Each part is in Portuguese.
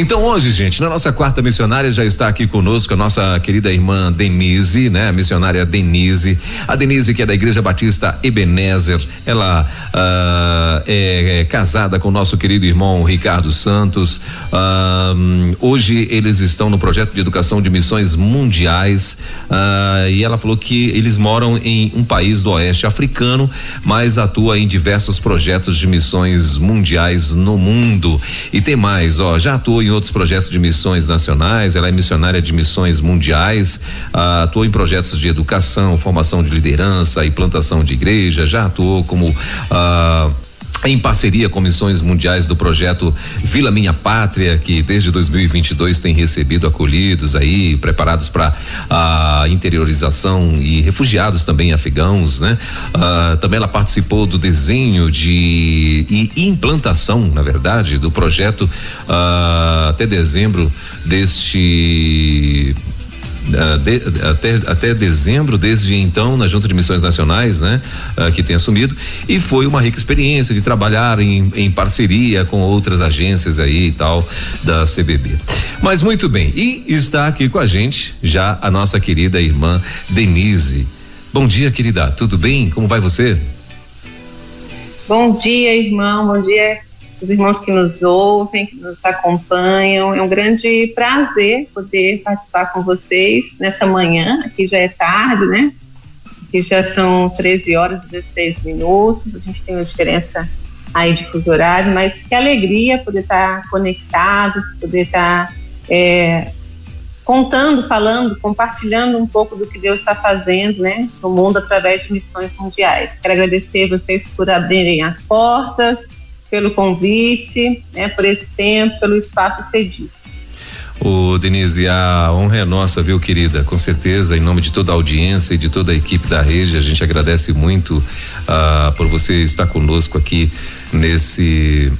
Então hoje, gente, na nossa quarta missionária já está aqui conosco a nossa querida irmã Denise, né? A missionária Denise. A Denise que é da Igreja Batista Ebenezer. Ela uh, é, é, casada com o nosso querido irmão Ricardo Santos. Uh, hoje eles estão no projeto de educação de missões mundiais uh, e ela falou que eles moram em um país do oeste africano, mas atua em diversos projetos de missões mundiais no mundo. E tem mais, ó, já atuou em outros projetos de missões nacionais, ela é missionária de missões mundiais, ah, atuou em projetos de educação, formação de liderança e plantação de igreja, já atuou como ah, em parceria com missões mundiais do projeto Vila Minha Pátria, que desde 2022 tem recebido acolhidos aí, preparados para a interiorização e refugiados também afegãos, né? Ah, também ela participou do desenho de e implantação, na verdade, do projeto ah, até dezembro deste de, até, até dezembro, desde então, na Junta de Missões Nacionais, né? Uh, que tem assumido, e foi uma rica experiência de trabalhar em, em parceria com outras agências aí e tal da CBB. Mas muito bem, e está aqui com a gente já a nossa querida irmã Denise. Bom dia, querida, tudo bem? Como vai você? Bom dia, irmão, bom dia, os irmãos que nos ouvem, que nos acompanham. É um grande prazer poder participar com vocês nessa manhã. Aqui já é tarde, né? Aqui já são 13 horas e 16 minutos. A gente tem uma diferença aí de fuso horário, mas que alegria poder estar conectados, poder estar é, contando, falando, compartilhando um pouco do que Deus está fazendo, né, no mundo através de missões mundiais. Quero agradecer vocês por abrirem as portas, pelo convite, né, por esse tempo, pelo espaço cedido. O Denise, a honra é nossa, viu, querida? Com certeza, em nome de toda a audiência e de toda a equipe da rede, a gente agradece muito uh, por você estar conosco aqui nesse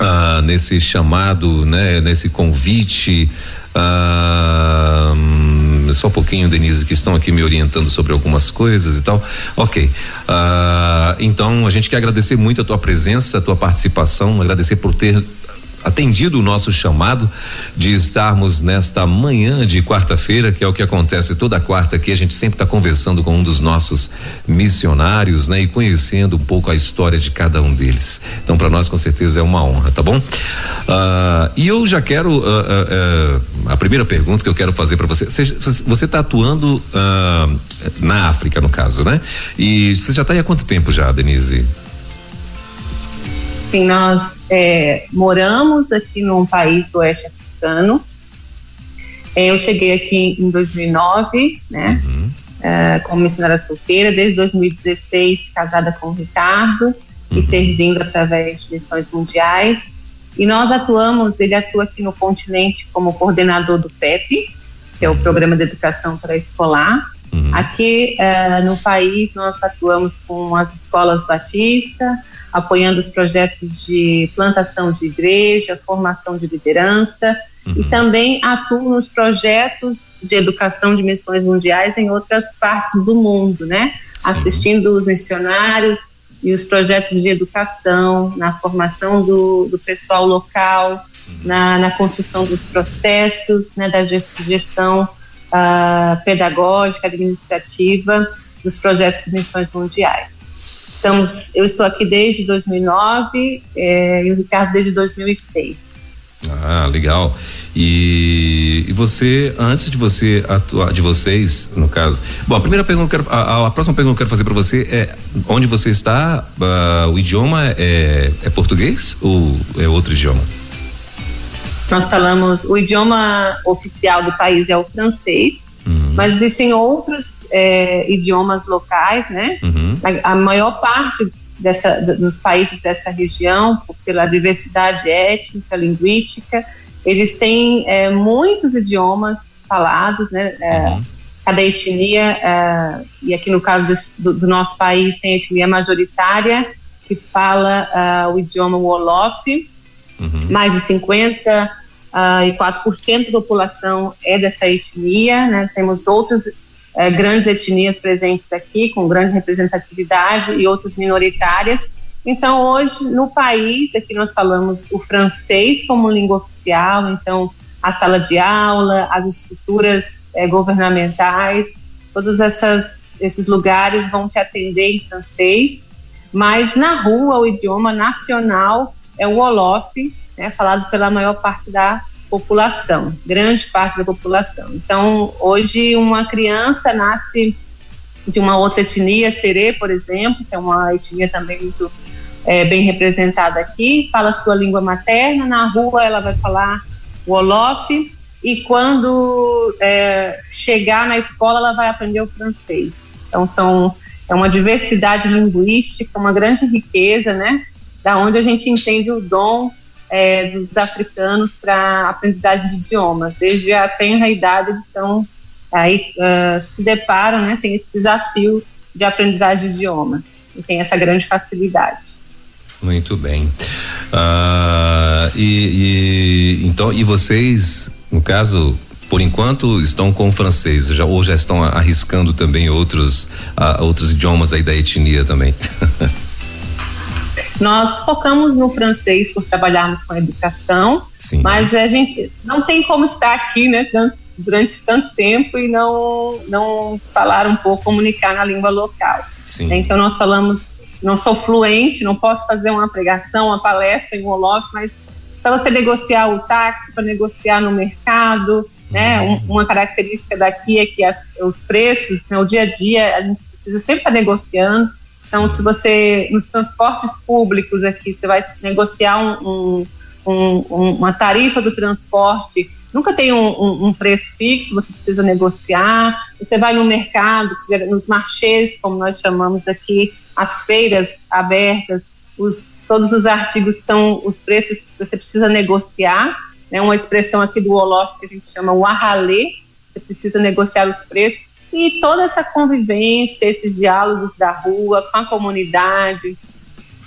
uh, nesse chamado, né? Nesse convite. Uh, só um pouquinho, Denise, que estão aqui me orientando sobre algumas coisas e tal. Ok. Uh, então, a gente quer agradecer muito a tua presença, a tua participação, agradecer por ter atendido o nosso chamado de estarmos nesta manhã de quarta-feira, que é o que acontece toda quarta aqui. A gente sempre está conversando com um dos nossos missionários, né? E conhecendo um pouco a história de cada um deles. Então, para nós, com certeza, é uma honra, tá bom? Uh, e eu já quero. Uh, uh, a primeira pergunta que eu quero fazer para você. Você está atuando na África, no caso, né? E você já está aí há quanto tempo já, Denise? Sim, nós é, moramos aqui num país oeste africano. É, eu cheguei aqui em 2009, né? Uhum. É, como missionária solteira, desde 2016 casada com o Ricardo uhum. e servindo através de missões mundiais. E nós atuamos, ele atua aqui no continente como coordenador do PEP, que é o Programa de Educação Pré-Escolar. Uhum. Aqui uh, no país nós atuamos com as escolas Batista, apoiando os projetos de plantação de igreja, formação de liderança uhum. e também atuo nos projetos de educação de missões mundiais em outras partes do mundo, né? Sim. Assistindo os missionários e os projetos de educação, na formação do, do pessoal local, uhum. na, na, construção dos processos, né, da gestão uh, pedagógica, administrativa dos projetos de missões mundiais. Estamos, eu estou aqui desde 2009 é, e o Ricardo desde 2006. Ah, legal. E, e, você, antes de você atuar, de vocês, no caso. Bom, a primeira pergunta, quero, a, a, próxima pergunta que eu quero fazer para você é: onde você está? Uh, o idioma é, é português ou é outro idioma? Nós falamos, o idioma oficial do país é o francês, uhum. mas existem outros é, idiomas locais, né? Uhum. A, a, maior parte dessa, dos países dessa região, pela diversidade étnica, linguística, eles têm é, muitos idiomas falados, né? É, uhum. Cada etnia, é, e aqui no caso desse, do, do, nosso país, tem etnia majoritária que fala uh, o idioma Wolof, uhum. mais de 50 uh, e 4% da população é dessa etnia, né? Temos outras é, grandes etnias presentes aqui, com grande representatividade e outras minoritárias. Então, hoje, no país, aqui nós falamos o francês como língua oficial, então, a sala de aula, as estruturas é, governamentais, todos essas, esses lugares vão te atender em francês, mas na rua o idioma nacional é o Wolof, né, falado pela maior parte da população, grande parte da população. Então, hoje, uma criança nasce de uma outra etnia, Serê, por exemplo, que é uma etnia também muito é, bem representada aqui, fala sua língua materna, na rua ela vai falar o Olof, e quando é, chegar na escola ela vai aprender o francês. Então são é uma diversidade linguística, uma grande riqueza, né? Da onde a gente entende o dom é, dos africanos para aprendizagem de idiomas. Desde a tenra idade eles são aí uh, se deparam, né? Tem esse desafio de aprendizagem de idiomas e tem essa grande facilidade. Muito bem. Uh, e, e, então, e vocês, no caso, por enquanto estão com o francês, já, ou já estão arriscando também outros, uh, outros idiomas aí da etnia também? Nós focamos no francês por trabalharmos com a educação, Sim. mas a gente não tem como estar aqui, né, durante tanto tempo e não não falar um pouco, comunicar na língua local. Sim. Então nós falamos não sou fluente, não posso fazer uma pregação, uma palestra em Wolof, mas para você negociar o táxi, para negociar no mercado, né? Um, uma característica daqui é que as, os preços, né, o dia a dia, a gente precisa sempre estar negociando. Então, se você, nos transportes públicos aqui, você vai negociar um, um, um, uma tarifa do transporte, nunca tem um, preço fixo, você precisa negociar. Você vai no mercado, nos marchês, como nós chamamos aqui, as feiras abertas, os, todos os artigos são os preços que você precisa negociar, né, uma expressão aqui do Olof que a gente chama o arralê, você precisa negociar os preços, e toda essa convivência, esses diálogos da rua com a comunidade,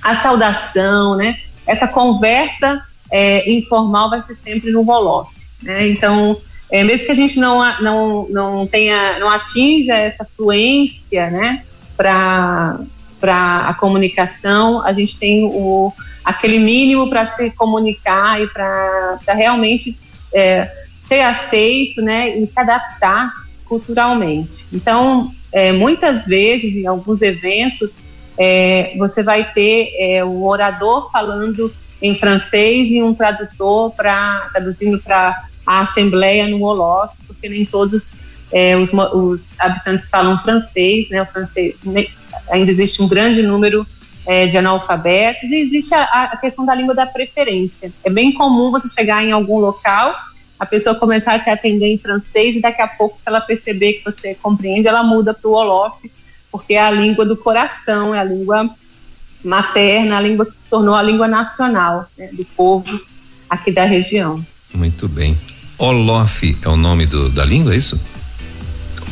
a saudação, né, essa conversa é, informal vai ser sempre no Olof. Né, então, é, mesmo que a gente não, não, não tenha, não atinja essa fluência, né, para para a comunicação, a gente tem o, aquele mínimo para se comunicar e para realmente é, ser aceito né, e se adaptar culturalmente. Então, é, muitas vezes, em alguns eventos, é, você vai ter é, o orador falando em francês e um tradutor para traduzindo para a assembleia no Wolof, porque nem todos é, os, os, habitantes falam francês, né? O francês ainda existe um grande número é, de analfabetos e existe a, a, questão da língua da preferência. É bem comum você chegar em algum local, a pessoa começar a te atender em francês e daqui a pouco, se ela perceber que você compreende, ela muda para o Olof, porque é a língua do coração, é a língua materna, a língua que se tornou a língua nacional né, do povo aqui da região. Muito bem. Olof é o nome do, da língua, é isso?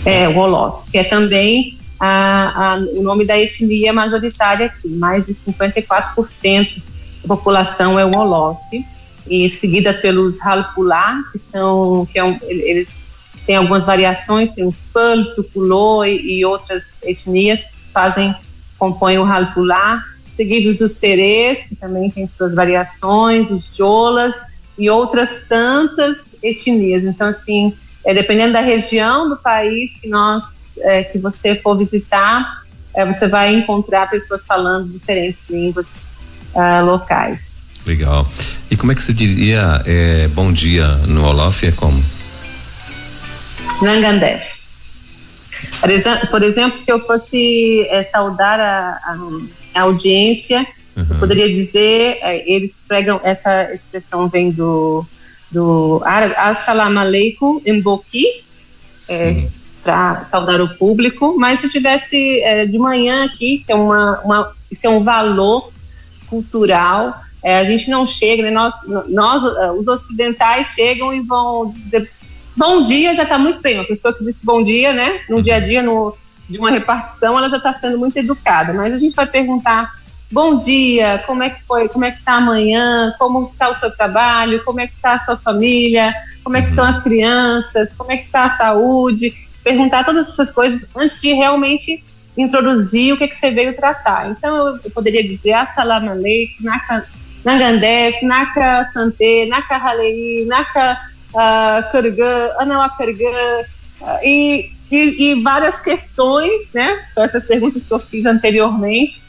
É, o Olof, que é também a, a, o nome da etnia majoritária aqui. Mais de 54% da população é o Wolof, e seguida pelos Halpulá, que são, que é um, eles têm algumas variações, tem os Pul, Tukulô e, e, outras etnias que fazem, compõem o Halpulá, seguidos dos Serês, que também tem suas variações, os Jolas e outras tantas etnias. Então, assim, é, dependendo da região do país que nós é, que você for visitar, é, você vai encontrar pessoas falando diferentes línguas uh, locais. Legal. E como é que se diria é, bom dia no Olof? É como? Nangandef. Por, exa por exemplo, se eu fosse é, saudar a, a, a audiência, uhum. eu poderia dizer, é, eles pregam, essa expressão vem do, do Assalamu alaikum em Boki, é, para saudar o público, mas se eu tivesse de manhã aqui, que é uma, uma isso é um valor cultural, é, a gente não chega, né? nós, nós, é, os ocidentais chegam e vão dizer bom dia, já está muito bem. Uma pessoa que disse bom dia, né, no dia a dia, no, de uma repartição, ela já está sendo muito educada, mas a gente vai perguntar bom dia, como é que foi, como é que está amanhã, como está o seu trabalho, como é que está a sua família, como é que estão as crianças, como é que está a saúde, perguntar todas essas coisas antes de realmente introduzir o que, que você veio tratar. Então, eu, eu poderia dizer Assalamu alaikum, Naka Nagandef, Naka Sante, Naka Halei, Naka uh, Kurgan, Anawakargan, uh, e, e, e várias questões, né? São essas perguntas que eu fiz anteriormente,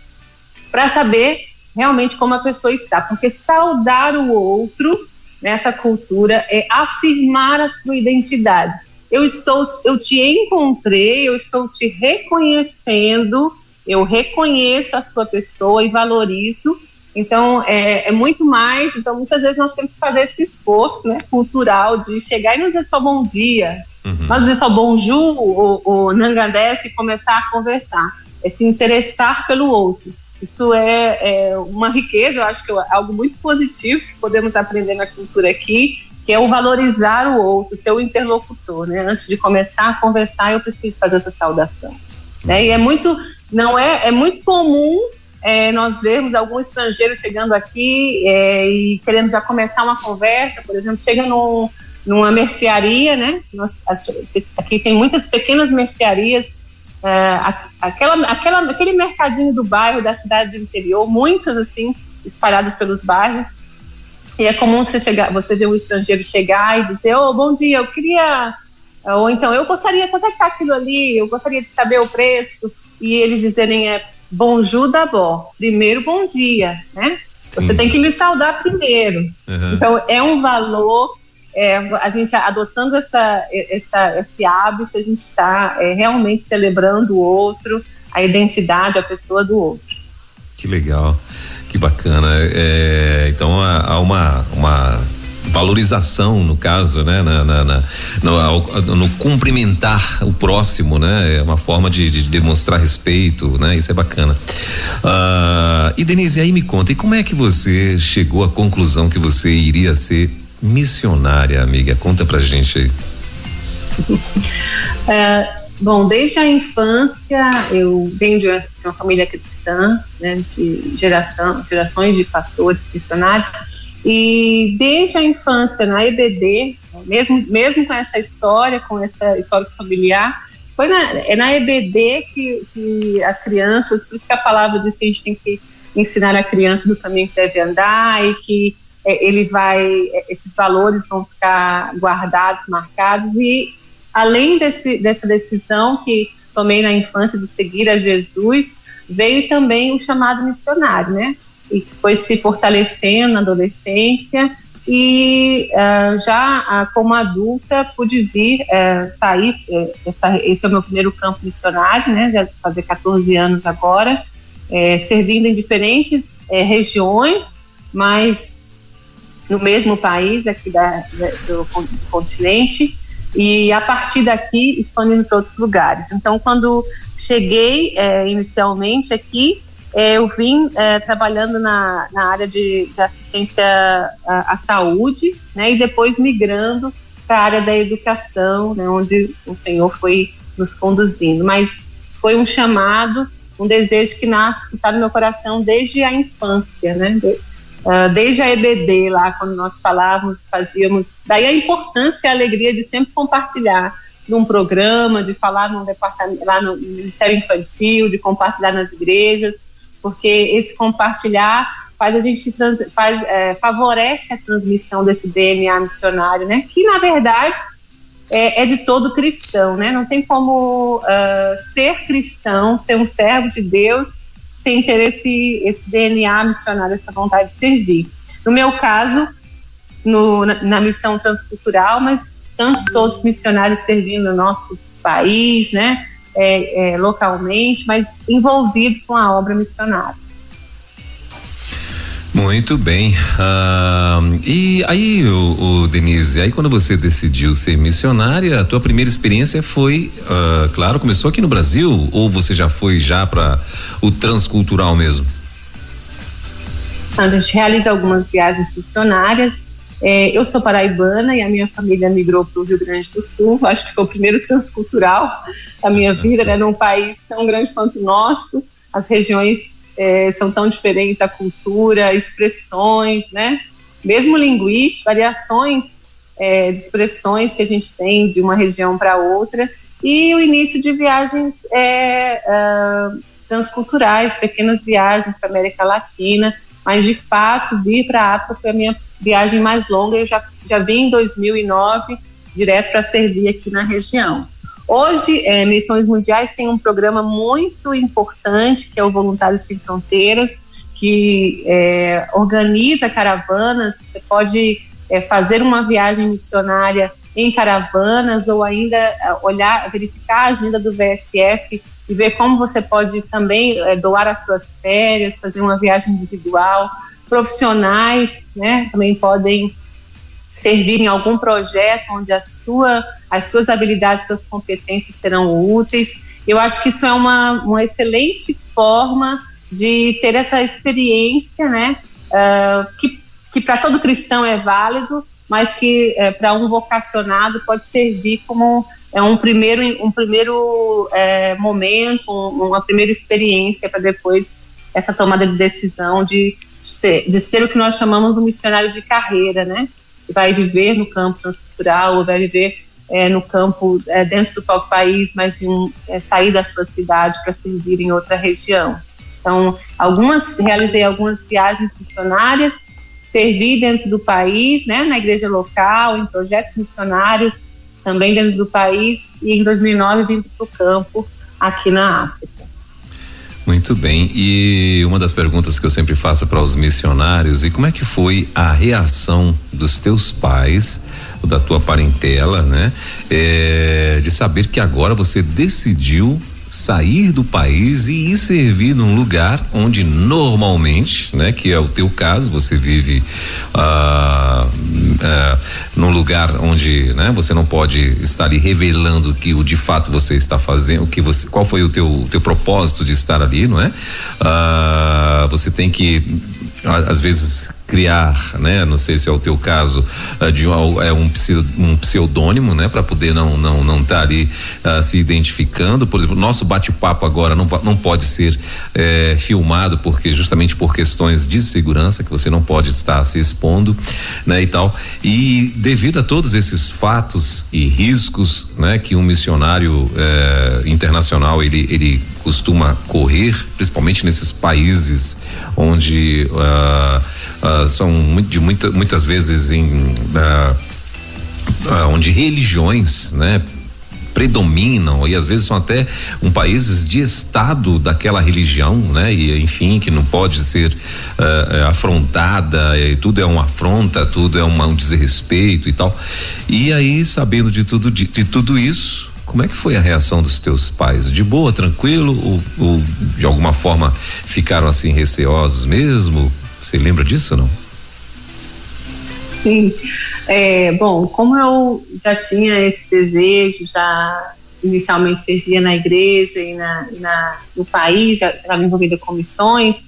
para saber realmente como a pessoa está. Porque saudar o outro nessa cultura é afirmar a sua identidade. Eu estou, eu te encontrei, eu estou te reconhecendo, eu reconheço a sua pessoa e valorizo. Então, é, é, muito mais. Então, muitas vezes nós temos que fazer esse esforço né, cultural de chegar e não dizer só bom dia, uhum. mas dizer só bonjour ou, ou nangadef e começar a conversar. É se interessar pelo outro. Isso é, é, uma riqueza, eu acho que é algo muito positivo que podemos aprender na cultura aqui, que é o valorizar o outro, ser o interlocutor, né? Antes de começar a conversar, eu preciso fazer essa saudação. Né? E é muito, não é, é muito comum é, nós vermos algum estrangeiro chegando aqui é, e querendo já começar uma conversa, por exemplo, chega num, numa mercearia, né? Nós, aqui tem muitas pequenas mercearias é, aquela, aquela, aquele mercadinho do bairro, da cidade do interior, muitas assim, espalhadas pelos bairros. E é comum você chegar, você ver um estrangeiro chegar e dizer, oh, bom dia, eu queria. Ou então, eu gostaria, quanto é que está aquilo ali? Eu gostaria de saber o preço. E eles dizerem, é bonjour d'abord. Primeiro, bom dia, né? Sim. Você tem que me saudar primeiro. Uhum. Então, é um valor é, a gente adotando essa, essa, esse hábito, a gente está é, realmente celebrando o outro, a identidade, a pessoa do outro. Que legal, que bacana. É, então há uma, uma valorização no caso, né, na, na, na no, no, cumprimentar o próximo, né, é uma forma de, de demonstrar respeito, né, isso é bacana. Uh, e Denise, aí me conta, e como é que você chegou à conclusão que você iria ser missionária, amiga? Conta pra gente aí. é, bom, desde a infância eu venho de uma família cristã, né, de geração, gerações de pastores missionários, e desde a infância na EBD, mesmo, mesmo com essa história, com essa história familiar, foi na, é na EBD que, que as crianças, por isso que a palavra diz que a gente tem que ensinar a criança no caminho que deve andar e que é, ele vai, é, esses valores vão ficar guardados, marcados e além desse, dessa decisão que tomei na infância de seguir a Jesus, veio também o chamado missionário, né? E foi se fortalecendo na adolescência e uh, já uh, como adulta pude vir uh, sair, essa, esse é o meu primeiro campo missionário, né? Já fazer 14 anos agora, servindo em diferentes regiões, mas no mesmo país aqui da, do continente e a partir daqui expandindo para outros lugares. Então, quando cheguei inicialmente aqui, eu vim é, trabalhando na, na área de, de assistência à, à, saúde, né, e depois migrando para a área da educação, né, onde o Senhor foi nos conduzindo. Mas foi um chamado, um desejo que nasce, que está no meu coração desde a infância, né, Uh, desde a EBD, lá, quando nós falávamos, fazíamos. Daí a importância e a alegria de sempre compartilhar num programa, de falar num departamento, lá no Ministério Infantil, de compartilhar nas igrejas, porque esse compartilhar faz a gente trans, faz, é, favorece a transmissão desse DNA missionário, né? Que na verdade é, é de todo cristão, né? Não tem como uh, ser cristão, ser um servo de Deus sem ter esse, esse DNA missionário, essa vontade de servir. No meu caso, no, na, na, missão transcultural, mas tantos outros missionários servindo no nosso país, né, é, é, localmente, mas envolvido com a obra missionária. Muito bem. Uh, e aí, o, o, Denise, aí quando você decidiu ser missionária, a tua primeira experiência foi, uh, claro, começou aqui no Brasil ou você já foi já para o transcultural mesmo? A gente realiza algumas viagens missionárias. É, eu sou paraibana e a minha família migrou para o Rio Grande do Sul. Acho que foi o primeiro transcultural da minha vida, né? Num país tão grande quanto o nosso, as regiões é, são tão diferentes a cultura, expressões, né? Mesmo linguística, variações é, de expressões que a gente tem de uma região para outra. e o início de viagens é, uh, transculturais, pequenas viagens para América Latina, mas de fato vir para a África foi a minha viagem mais longa. Eu já, já vim em 2009 direto para servir aqui na região. Hoje, é, Missões Mundiais tem um programa muito importante que é o Voluntários Sem Fronteiras, que é, organiza caravanas. Você pode é, fazer uma viagem missionária em caravanas ou ainda é, olhar, verificar a agenda do VSF e ver como você pode também é, doar as suas férias, fazer uma viagem individual. Profissionais, né, também podem servir em algum projeto onde a sua, as suas habilidades, suas competências serão úteis. Eu acho que isso é uma, uma excelente forma de ter essa experiência, né, uh, que, que para todo cristão é válido, mas que uh, para um vocacionado pode servir como é um primeiro, um primeiro é, momento, um, uma primeira experiência para depois essa tomada de decisão de ser, de ser o que nós chamamos de um missionário de carreira, né? Vai viver no campo transcultural, vai viver é, no campo é, dentro do próprio país, mas é, sair da sua cidade para servir em outra região. Então, algumas realizei algumas viagens missionárias, servi dentro do país, né, na igreja local, em projetos missionários também dentro do país e em 2009 vim para o campo aqui na África. Muito bem. E uma das perguntas que eu sempre faço para os missionários, e como é que foi a reação dos teus pais, da tua parentela, né? É, de saber que agora você decidiu sair do país e ir servir num lugar onde normalmente, né, que é o teu caso, você vive ah, ah, num lugar onde, né, você não pode estar ali revelando que o de fato você está fazendo, o que você, qual foi o teu teu propósito de estar ali, não é? Ah, você tem que às vezes criar, né? Não sei se é o teu caso, uh, de um, é um, um pseudônimo, né? Para poder não não não estar tá ali uh, se identificando. Por exemplo, nosso bate-papo agora não não pode ser eh, filmado porque justamente por questões de segurança que você não pode estar se expondo, né? E tal. E devido a todos esses fatos e riscos, né? Que um missionário eh, internacional ele ele costuma correr, principalmente nesses países onde uh, uh, são de muita, muitas vezes em uh, onde religiões, né? predominam e às vezes são até um países de estado daquela religião, né? E enfim que não pode ser uh, afrontada e tudo é uma afronta, tudo é uma, um desrespeito e tal. E aí sabendo de tudo de, de tudo isso como é que foi a reação dos teus pais? De boa, tranquilo ou, ou de alguma forma ficaram assim receosos mesmo? Você lembra disso ou não? Sim. É, bom, como eu já tinha esse desejo, já inicialmente servia na igreja e, na, na no país, já estava envolvida com missões,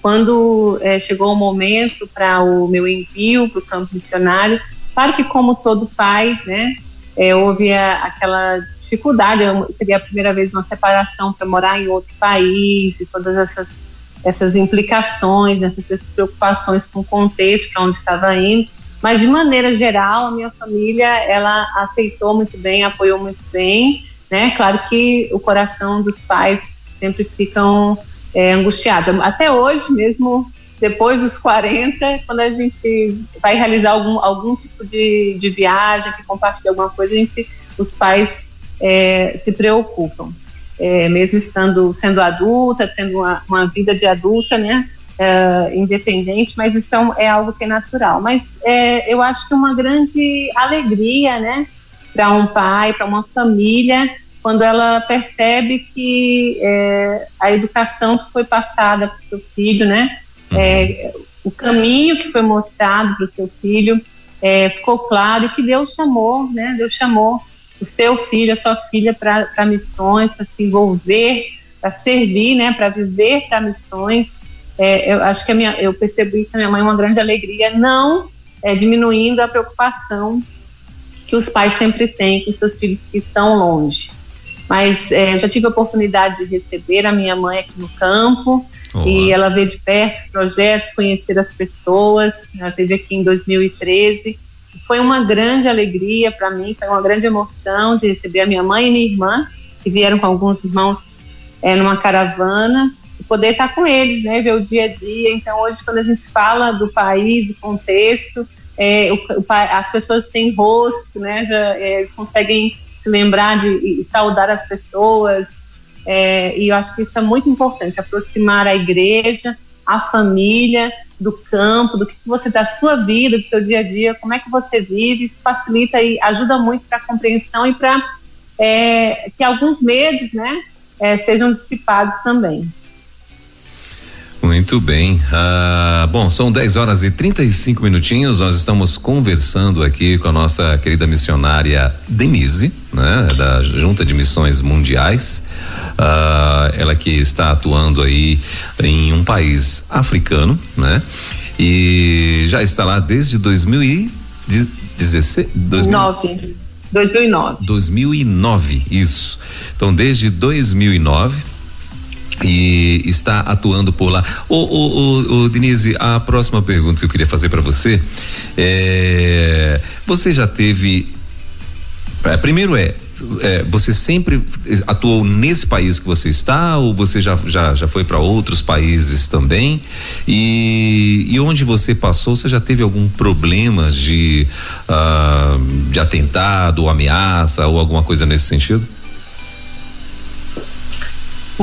quando é, chegou o momento para o meu envio para o campo missionário, claro que como todo pai, né, é, houve a, aquela dificuldade, seria a primeira vez uma separação para morar em outro país e todas essas, essas implicações, essas preocupações com o contexto para onde estava indo. Mas de maneira geral, a minha família ela aceitou muito bem, apoiou muito bem, né? Claro que o coração dos pais sempre ficam é, angustiados. Até hoje, mesmo depois dos 40, quando a gente vai realizar algum, algum tipo de, de viagem, que compartilha alguma coisa, a gente, os pais é, se preocupam. É, mesmo estando sendo adulta, tendo uma, uma vida de adulta, né, é, independente, mas isso é, é, algo que é natural. Mas é, eu acho que é uma grande alegria, né, para um pai, para uma família, quando ela percebe que é, a educação que foi passada para o seu filho, né, é, uhum. o caminho que foi mostrado para o seu filho ficou claro e que Deus chamou, né, Deus chamou o seu filho, a sua filha para missões, para se envolver, para servir, né, para viver para missões. É, eu acho que a minha, eu percebo isso na minha mãe uma grande alegria, não é, diminuindo a preocupação que os pais sempre têm com os seus filhos que estão longe. Mas é, já tive a oportunidade de receber a minha mãe aqui no campo Olá. e ela ver de perto os projetos, conhecer as pessoas. Ela esteve aqui em 2013 Foi uma grande alegria para mim, foi uma grande emoção de receber a minha mãe e minha irmã, que vieram com alguns irmãos é, numa caravana, e poder estar com eles, né, ver o dia a dia. Então, hoje, quando a gente fala do país, do contexto, é, o, o, as pessoas têm rosto, né, já, é, conseguem se lembrar de e saudar as pessoas, é, e eu acho que isso é muito importante, aproximar a igreja, a família, do campo, do que você da sua vida, do seu dia a dia, como é que você vive, isso facilita e ajuda muito para a compreensão e para é, que alguns medos, né, é, sejam dissipados também. Muito bem. Ah, bom, são 10 horas e 35 minutinhos. Nós estamos conversando aqui com a nossa querida missionária Denise, né, da Junta de Missões Mundiais. Ah, ela que está atuando aí em um país africano, né? E já está lá desde 2016, 2009. 2009. 2009, isso. Então, desde 2009 e está atuando por lá. Ô, ô, ô, ô, Denise, a próxima pergunta que eu queria fazer para você é: você já teve. É, primeiro é, é, você sempre atuou nesse país que você está ou você já, já, já foi para outros países também? E, e onde você passou, você já teve algum problema de, uh, de atentado ameaça ou alguma coisa nesse sentido?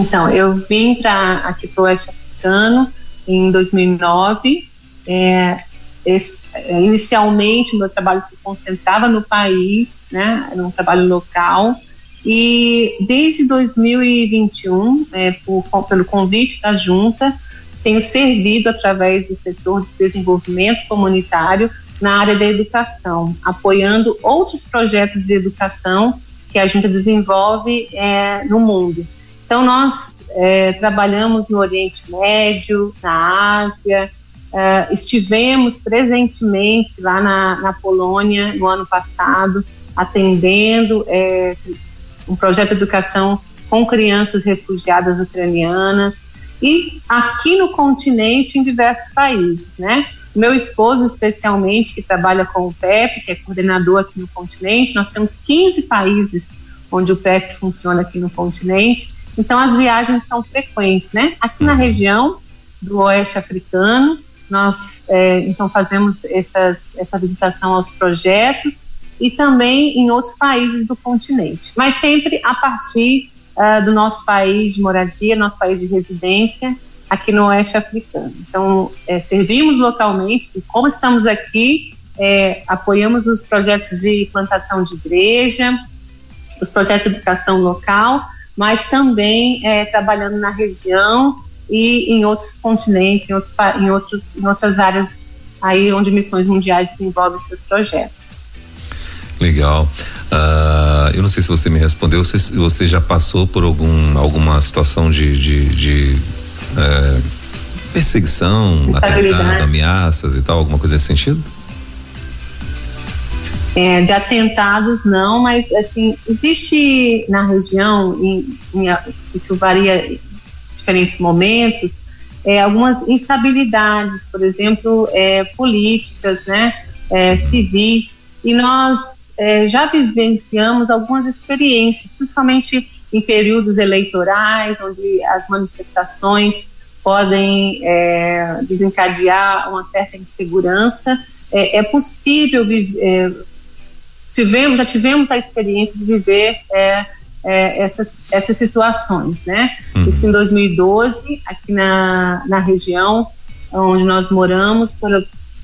Então, eu vim para aqui para o Oeste Africano em 2009. É, é, inicialmente, meu trabalho se concentrava no país, né, era trabalho local. E desde 2021, é, por, pelo convite da Junta, tenho servido através do setor de desenvolvimento comunitário na área da educação, apoiando outros projetos de educação que a Junta desenvolve é, no mundo. Então, nós é, trabalhamos no Oriente Médio, na Ásia, é, estivemos presentemente lá na, na, Polônia no ano passado, atendendo é, um projeto de educação com crianças refugiadas ucranianas e aqui no continente em diversos países, né? Meu esposo, especialmente, que trabalha com o PEP, que é coordenador aqui no continente, nós temos 15 países onde o PEP funciona aqui no continente, então as viagens são frequentes, né? Aqui na região do Oeste Africano, nós é, então fazemos essas, essa visitação aos projetos e também em outros países do continente, mas sempre a partir uh, do nosso país de moradia, nosso país de residência, aqui no Oeste Africano. Então, é, servimos localmente, e como estamos aqui, é, apoiamos os projetos de plantação de igreja, os projetos de educação local, mas também é, trabalhando na região e em outros continentes, em, outros, em, outros, em outras áreas aí onde missões mundiais desenvolvem seus projetos. Legal. Uh, eu não sei se você me respondeu, se você já passou por algum, alguma situação de, de, de uh, perseguição, atentado, ameaças e tal, alguma coisa nesse sentido? É, de atentados não, mas assim existe na região, em, em, isso varia em diferentes momentos, é, algumas instabilidades, por exemplo, é, políticas, né, é, civis, e nós é, já vivenciamos algumas experiências, principalmente em períodos eleitorais, onde as manifestações podem é, desencadear uma certa insegurança. É, possível viver tivemos, já tivemos a experiência de viver é, é, essas, essas situações, né? Uhum. Isso em 2012, aqui na, na região onde nós moramos, por,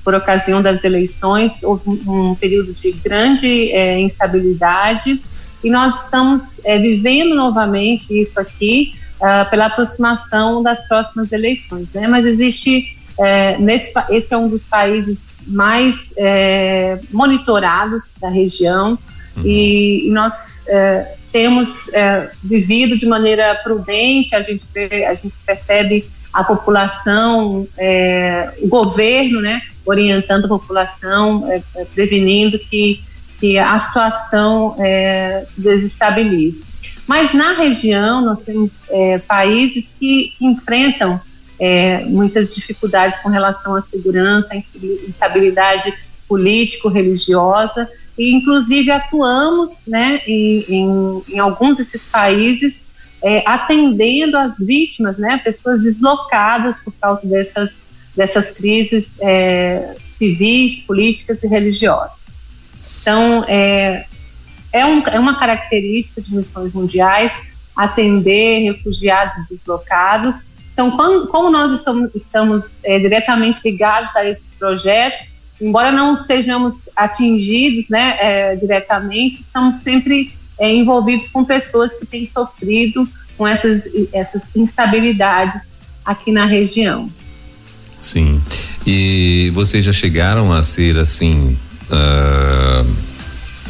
por ocasião das eleições, houve um, período de grande é, instabilidade e nós estamos é, vivendo novamente isso aqui uh, pela aproximação das próximas eleições, né? Mas existe é, nesse esse é um dos países mais é, monitorados da região uhum. e, e, nós é, temos é, vivido de maneira prudente, a gente, a gente percebe a população, é, o governo, né, orientando a população, é, prevenindo que, que a situação se desestabilize. Mas na região nós temos países que enfrentam é, muitas dificuldades com relação à segurança, instabilidade político-religiosa e inclusive atuamos né, em, em, em alguns desses países é, atendendo as vítimas, né, pessoas deslocadas por causa dessas, dessas crises é, civis, políticas e religiosas. Então, é, é, um, é uma característica de missões mundiais atender refugiados deslocados. Então, quando, como nós estamos, estamos é, diretamente ligados a esses projetos, embora não sejamos atingidos né, é, diretamente, estamos sempre é, envolvidos com pessoas que têm sofrido com essas, essas instabilidades aqui na região. Sim. E vocês já chegaram a ser assim. Uh,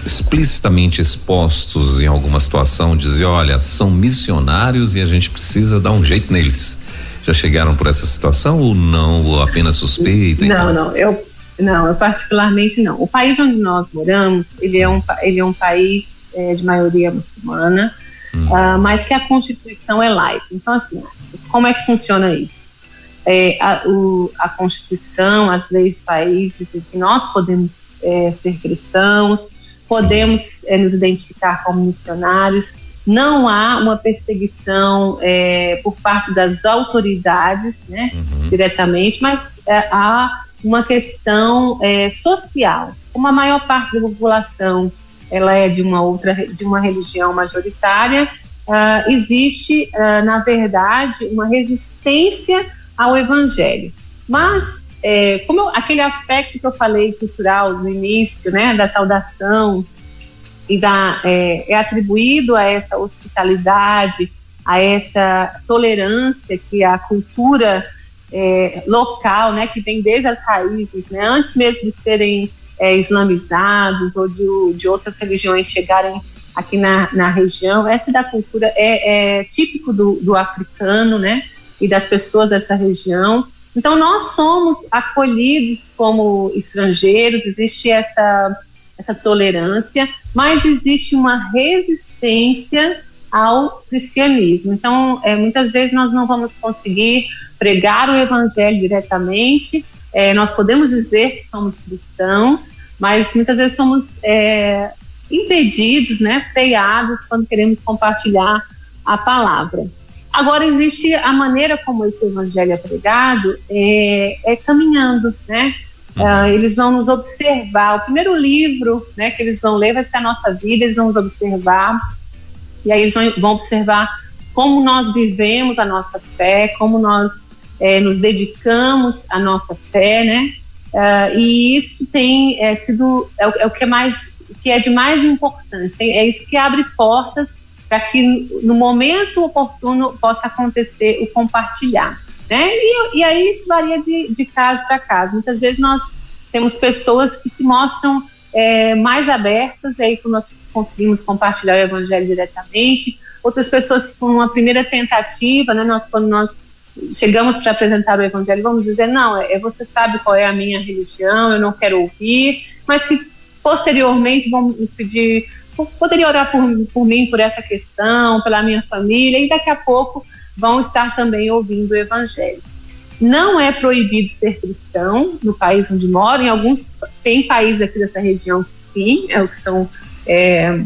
explicitamente expostos em alguma situação, dizer, olha, são missionários e a gente precisa dar um jeito neles. Já chegaram por essa situação ou não, ou apenas suspeita? Não, não, eu não, eu particularmente não. O país onde nós moramos, ele é um, ele é um país é, de maioria muçulmana, hum. uh, mas que a Constituição é laica. Então, assim, como é que funciona isso? É, a, o, a Constituição, as leis do país que nós podemos é, ser cristãos, podemos é, nos identificar como missionários, não há uma perseguição é, por parte das autoridades, né, uhum. diretamente, mas é, há uma questão é, social. Como a maior parte da população ela é de uma outra de uma religião majoritária, uh, existe uh, na verdade uma resistência ao evangelho. Mas é, como eu, aquele aspecto que eu falei cultural no início, né, da saudação e da é, é atribuído a essa hospitalidade, a essa tolerância que a cultura é, local, né, que vem desde as raízes, né, antes mesmo de serem é, islamizados ou de, de, outras religiões chegarem aqui na, na região, essa da cultura é, é típico do, do, africano, né, e das pessoas dessa região. Então nós somos acolhidos como estrangeiros, existe essa essa tolerância, mas existe uma resistência ao cristianismo. Então, é, muitas vezes nós não vamos conseguir pregar o evangelho diretamente. É, nós podemos dizer que somos cristãos, mas muitas vezes somos é, impedidos, né, freados quando queremos compartilhar a palavra. Agora existe a maneira como esse evangelho é pregado é, é caminhando, né? Uh, eles vão nos observar. O primeiro livro, né, que eles vão ler vai ser a nossa vida. Eles vão nos observar e aí eles vão, vão observar como nós vivemos a nossa fé, como nós é, nos dedicamos à nossa fé, né? Uh, e isso tem é, sido é, é, o que é mais que é de mais importante. É isso que abre portas para que no momento oportuno possa acontecer o compartilhar, né? E, e aí isso varia de, de caso para caso. Muitas vezes nós temos pessoas que se mostram é, mais abertas, e aí nós conseguimos compartilhar o evangelho diretamente. Outras pessoas que, com uma primeira tentativa, né, nós, quando nós chegamos para apresentar o evangelho, vamos dizer, não, é, é, você sabe qual é a minha religião, eu não quero ouvir, mas que posteriormente vão nos pedir, poderia orar por, por mim, por essa questão, pela minha família, e daqui a pouco vão estar também ouvindo o evangelho. Não é proibido ser cristão no país onde moro, em alguns, tem países aqui dessa região que sim, é o que são é,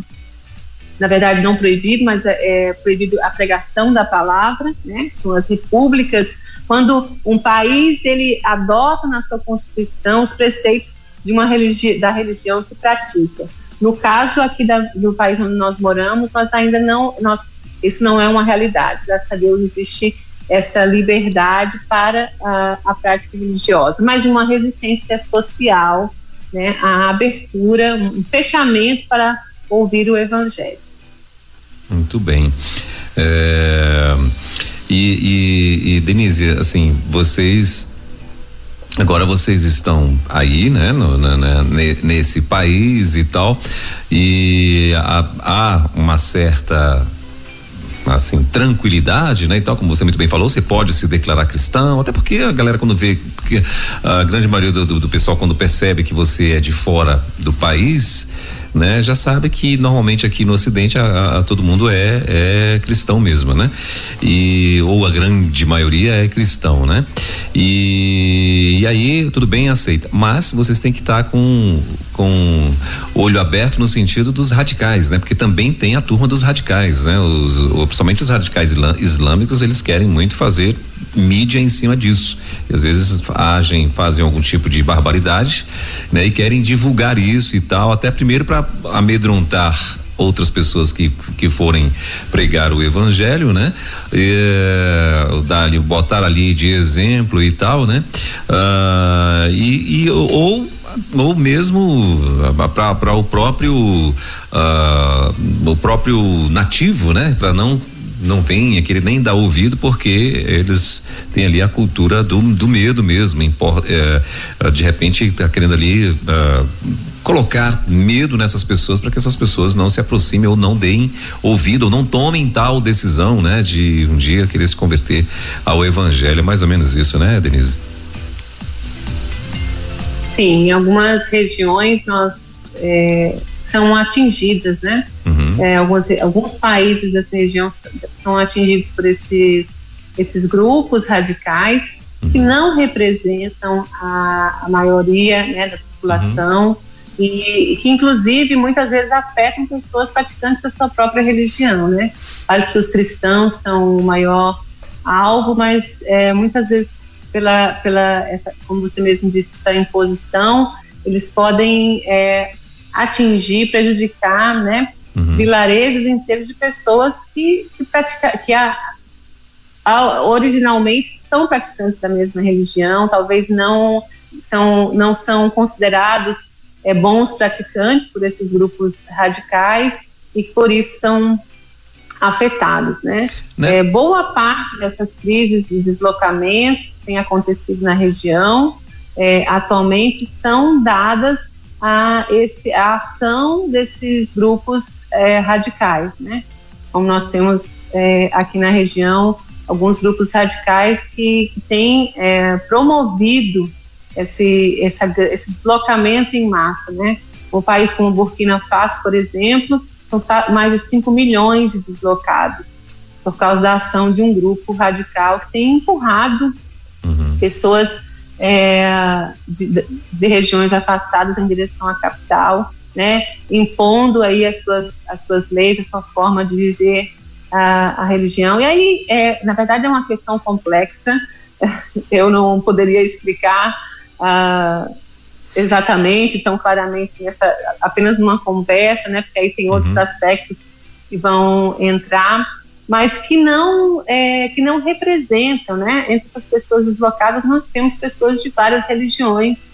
na verdade não proibido, mas é, é, proibido a pregação da palavra, né? São as repúblicas. Quando um país ele adota na sua constituição os preceitos de uma religi da religião que pratica. No caso aqui da, do país onde nós moramos, nós ainda não, nós, isso não é uma realidade. Graças a Deus existe essa liberdade para a, a prática religiosa, mas uma resistência social, né, a abertura, um fechamento para ouvir o evangelho. Muito bem. É, e, e, e, Denise, assim, vocês agora vocês estão aí, né, no, nesse país e tal, e há, há uma certa assim, tranquilidade, né? E tal, como você muito bem falou, você pode se declarar cristão, até porque a galera quando vê, a grande maioria do, do, do pessoal quando percebe que você é de fora do país, né, já sabe que normalmente aqui no Ocidente a, a, todo mundo é, é cristão mesmo, né? E ou a grande maioria é cristão, né? E, e aí, tudo bem, aceita. Mas vocês têm que estar tá com, com olho aberto no sentido dos radicais, né? Porque também tem a turma dos radicais, né? Os, principalmente os radicais islâmicos, eles querem muito fazer mídia em cima disso. E às vezes agem, fazem algum tipo de barbaridade, né? E querem divulgar isso e tal, até primeiro para amedrontar outras pessoas que, que forem pregar o evangelho, né? E, dar ali, botar ali de exemplo e tal, né? Ah, e, e ou ou mesmo para o próprio uh, o próprio nativo, né? Para não não venha querer nem dar ouvido porque eles têm ali a cultura do, do medo mesmo, é, de repente está querendo ali uh, colocar medo nessas pessoas para que essas pessoas não se aproximem ou não deem ouvido ou não tomem tal decisão, né? De um dia querer se converter ao evangelho, é mais ou menos isso, né, Denise? Sim, em algumas regiões nós é, são atingidas, né? Uhum. É, alguns, alguns países dessa região são atingidos por esses, esses grupos radicais uhum. que não representam a, a maioria né, da população. Uhum e, que inclusive muitas vezes afetam pessoas praticantes da sua própria religião, né? Claro que os cristãos são o maior alvo, mas é, muitas vezes pela, pela essa, como você mesmo disse, essa imposição, eles podem é, atingir, prejudicar, né? Uhum. Vilarejos inteiros de pessoas que, que, pratica, que a, a, originalmente são praticantes da mesma religião, talvez não são, não são considerados é, bons praticantes por esses grupos radicais e por isso são afetados, né? né? É, boa parte dessas crises de deslocamento que tem acontecido na região é, atualmente são dadas a, esse, a ação desses grupos é, radicais, né? Como nós temos é, aqui na região alguns grupos radicais que, que têm é, promovido esse, esse, esse deslocamento em massa, né? Um país como Burkina Faso, por exemplo, são mais de 5 milhões de deslocados por causa da ação de um grupo radical que tem empurrado uhum. pessoas é, de, de, regiões afastadas em direção à capital, né, impondo aí as suas, as suas leis, a sua forma de viver a, a religião. E aí, é, na verdade, é uma questão complexa, eu não poderia explicar uh, exatamente, tão claramente nessa apenas numa conversa, né? Porque aí tem outros uhum. aspectos que vão entrar, mas que não é, que não representam, né? Entre essas pessoas deslocadas nós temos pessoas de várias religiões.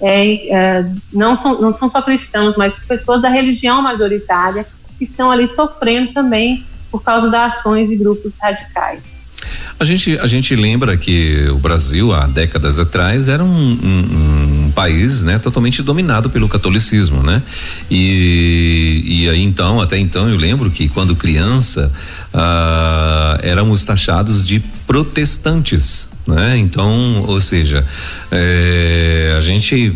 É, é, não, são, não são só cristãos, mas pessoas da religião majoritária que estão ali sofrendo também por causa das ações de grupos radicais. A gente, a gente lembra que o Brasil, há décadas atrás, era um, um, um país né, totalmente dominado pelo catolicismo, né? E, e aí então, até então, eu lembro que quando criança, ah, éramos taxados de protestantes, né? Então, ou seja, é, a gente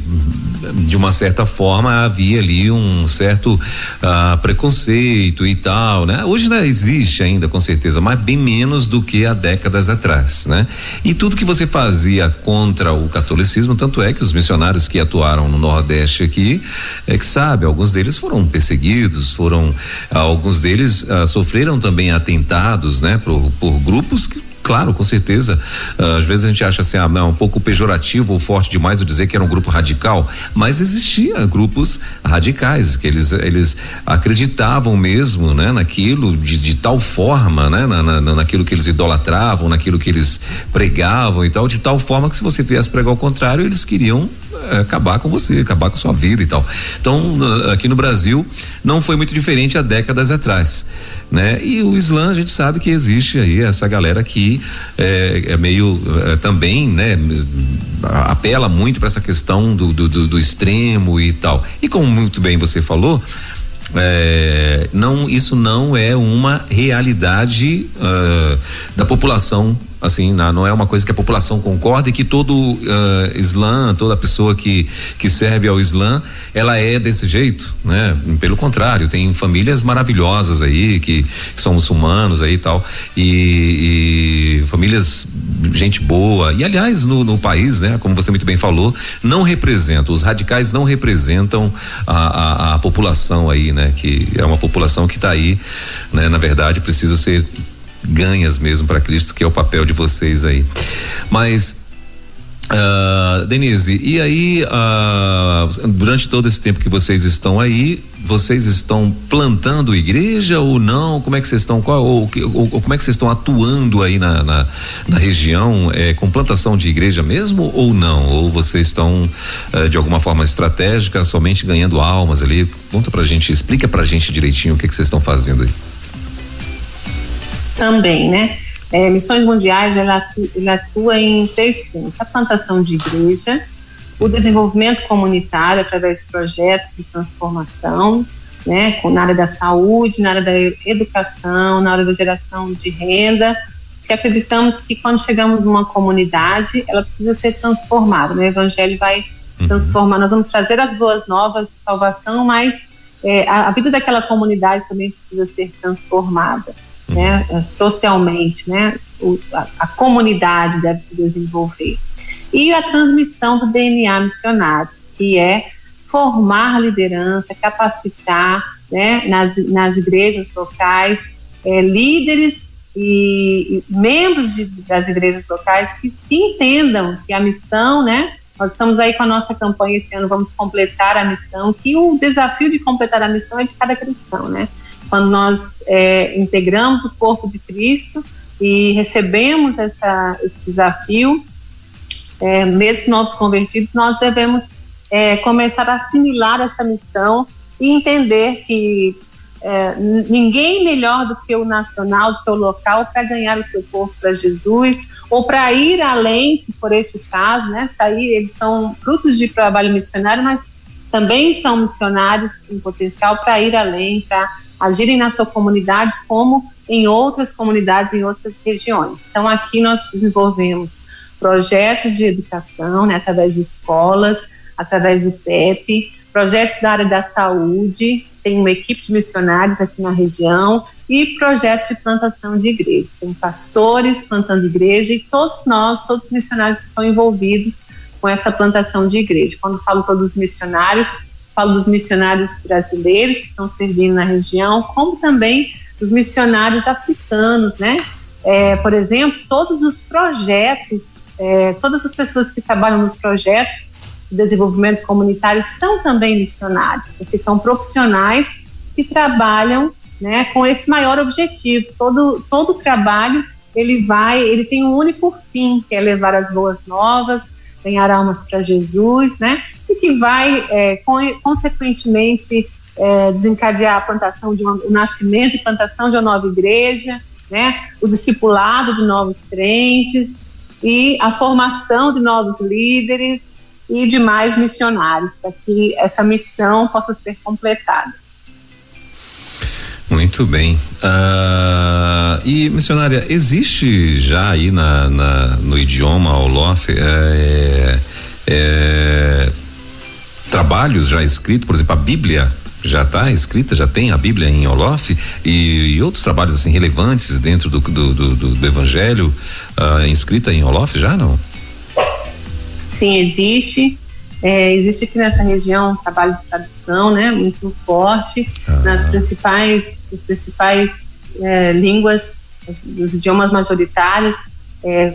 de uma certa forma havia ali um certo ah, preconceito e tal, né? Hoje não existe ainda com certeza, mas bem menos do que há décadas atrás, né? E tudo que você fazia contra o catolicismo, tanto é que os missionários que atuaram no Nordeste aqui, é que sabe, alguns deles foram perseguidos, foram alguns deles ah, sofreram também atentados, né? Por, por grupos que Claro, com certeza. Uh, às vezes a gente acha assim, ah, não, um pouco pejorativo ou forte demais eu dizer que era um grupo radical, mas existia grupos radicais que eles eles acreditavam mesmo, né, naquilo de, de tal forma, né, na, na, naquilo que eles idolatravam, naquilo que eles pregavam e tal, de tal forma que se você viesse pregar o contrário, eles queriam acabar com você, acabar com sua vida e tal. Então, aqui no Brasil não foi muito diferente há décadas atrás né? E o Islã a gente sabe que existe aí essa galera que é, é meio é, também, né? Apela muito para essa questão do, do, do, do extremo e tal. E como muito bem você falou, é, não isso não é uma realidade uh, da população assim, não é uma coisa que a população concorda e que todo uh, Islã, toda pessoa que que serve ao Islã, ela é desse jeito, né? Pelo contrário, tem famílias maravilhosas aí que, que são muçulmanos aí tal e, e, famílias gente boa e aliás no, no, país, né? Como você muito bem falou, não representam os radicais não representam a, a, a população aí, né? Que é uma população que está aí, né? Na verdade precisa ser ganhas mesmo para Cristo, que é o papel de vocês aí. Mas Uh, Denise, e aí, uh, durante todo esse tempo que vocês estão aí, vocês estão plantando igreja ou não? Como é que vocês estão, qual, ou, ou, ou como é que vocês estão atuando aí na, na, na, região, é, com plantação de igreja mesmo ou não? Ou vocês estão, uh, de alguma forma estratégica, somente ganhando almas ali? Conta pra gente, explica pra gente direitinho o que, que vocês estão fazendo aí também, né? É, Missões Mundiais, ela atua, ela atua em três frentes. A plantação de igreja, o desenvolvimento comunitário através de projetos de transformação, né, na área da saúde, na área da educação, na área da geração de renda, que acreditamos que quando chegamos numa comunidade, ela precisa ser transformada. Né? O Evangelho vai uhum. transformar. Nós vamos trazer as boas novas, salvação, mas é, a, a vida daquela comunidade também precisa ser transformada né, socialmente, né, o, a, a, comunidade deve se desenvolver. E a transmissão do DNA missionário, que é formar liderança, capacitar né, nas, nas igrejas locais é, líderes e, e membros de, das igrejas locais que, entendam que a missão, né, nós estamos aí com a nossa campanha esse ano, vamos completar a missão, que o desafio de completar a missão é de cada cristão, né? Quando nós é, integramos o corpo de Cristo e recebemos essa, esse desafio, é, mesmo nossos convertidos, nós devemos é, começar a assimilar essa missão e entender que é, ninguém melhor do que o nacional, do que o local, para ganhar o seu corpo para Jesus ou para ir além, se for esse o caso, né? Sair, eles são frutos de trabalho missionário, mas também são missionários em potencial para ir além, para agirem na sua comunidade como em outras comunidades, em outras regiões. Então, aqui nós desenvolvemos projetos de educação, né, através de escolas, através do PEP, projetos da área da saúde, tem uma equipe de missionários aqui na região e projetos de plantação de igreja. Tem pastores plantando igreja e todos nós, todos os missionários estão envolvidos com essa plantação de igreja. Quando falo todos os missionários, falo dos missionários brasileiros que estão servindo na região, como também dos missionários africanos, né? É, por exemplo, todos os projetos, é, todas as pessoas que trabalham nos projetos de desenvolvimento comunitário são também missionários, porque são profissionais que trabalham né, com esse maior objetivo. Todo, todo trabalho ele vai, ele tem um único fim, que é levar as boas novas, ganhar almas para Jesus, né? E que vai, é, consequentemente, é, desencadear a plantação de uma, o nascimento e plantação de uma nova igreja, né, o discipulado de novos crentes e a formação de novos líderes e de mais missionários, para que essa missão possa ser completada. Muito bem. Uh, e, missionária, existe já aí na, na no idioma Olof é, é, trabalhos já escritos, por exemplo, a Bíblia já está escrita, já tem a Bíblia em Olof e, e, outros trabalhos assim relevantes dentro do, do, do, do Evangelho uh, inscrita em Olof já não? Sim, existe. É, existe aqui nessa região um trabalho de tradução, né, muito forte ah. nas principais, as principais é, línguas, dos idiomas majoritários. É,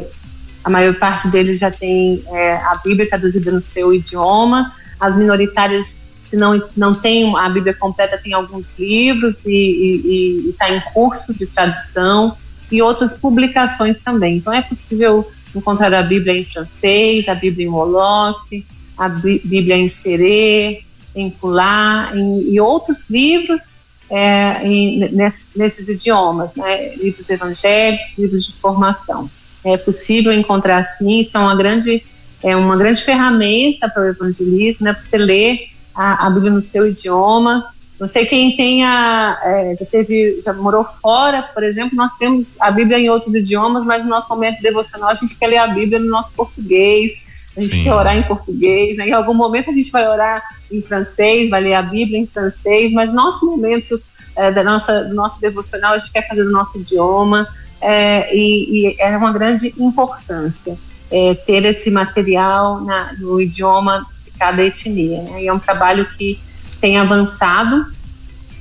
a maior parte deles já tem é, a Bíblia traduzida no seu idioma as minoritárias, se não, não tem a Bíblia completa, tem alguns livros e está em curso de tradução e outras publicações também. Então é possível encontrar a Bíblia em francês, a Bíblia em Wolof, a Bíblia em Serê, em Pulá e outros livros é, em, nesses, nesses, idiomas, né? livros evangélicos, livros de formação. É possível encontrar sim, isso é uma grande é uma grande ferramenta para o evangelismo, né, para você ler a, a Bíblia no seu idioma Não sei quem tenha, é, já teve, já morou fora, por exemplo, nós temos a Bíblia em outros idiomas, mas no nosso momento devocional a gente quer ler a Bíblia no nosso português, a gente Sim. quer orar em português, né? em algum momento a gente vai orar em francês, vai ler a Bíblia em francês, mas nosso momento é, da nossa, do nosso devocional a gente quer fazer no nosso idioma, é, e, e, é uma grande importância é, ter esse material na, no idioma de cada etnia. Né? E é um trabalho que tem avançado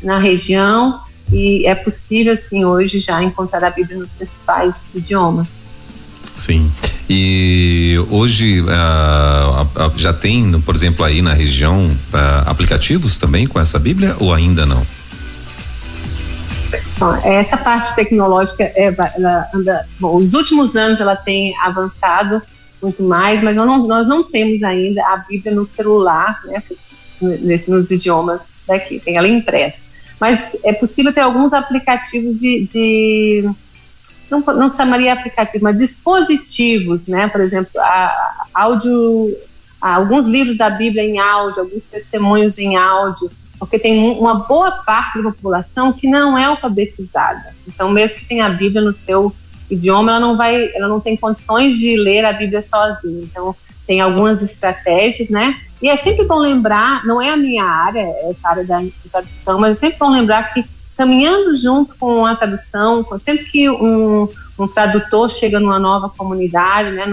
na região e é possível, assim, hoje já encontrar a Bíblia nos principais idiomas. Sim. E hoje uh, já tem, por exemplo, aí na região, uh, aplicativos também com essa Bíblia ou ainda não? Essa parte tecnológica, é, ela anda, bom, os últimos anos ela tem avançado muito mais, mas nós não, nós não temos ainda a Bíblia no celular, né, nos idiomas daqui, tem ela impressa. Mas é possível ter alguns aplicativos de, de não, não chamaria aplicativo, mas dispositivos, né? Por exemplo, a, áudio, a, alguns livros da Bíblia em áudio, alguns testemunhos em áudio, porque tem uma boa parte da população que não é alfabetizada. Então, mesmo que tenha a Bíblia no seu idioma, ela não vai, ela não tem condições de ler a Bíblia sozinha. Então, tem algumas estratégias, né? E é sempre bom lembrar, não é a minha área, essa área da tradução, mas é sempre bom lembrar que caminhando junto com a tradução, sempre que um, um tradutor chega numa nova comunidade, né,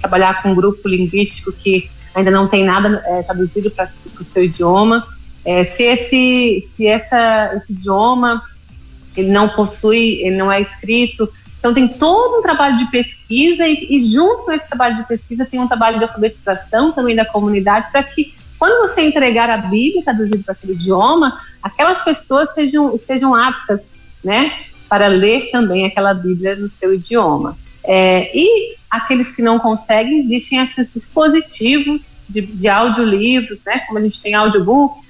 trabalhar com um grupo linguístico que ainda não tem nada é, traduzido para o seu idioma, é, se esse, se essa, esse idioma ele não possui, ele não é escrito, então tem todo um trabalho de pesquisa e, e junto com esse trabalho de pesquisa tem um trabalho de alfabetização também da comunidade para que quando você entregar a Bíblia traduzida para aquele idioma, aquelas pessoas sejam, sejam aptas, né, para ler também aquela Bíblia no seu idioma. É, e aqueles que não conseguem, existem esses dispositivos de, de audiolivros, né, como a gente tem audiobooks,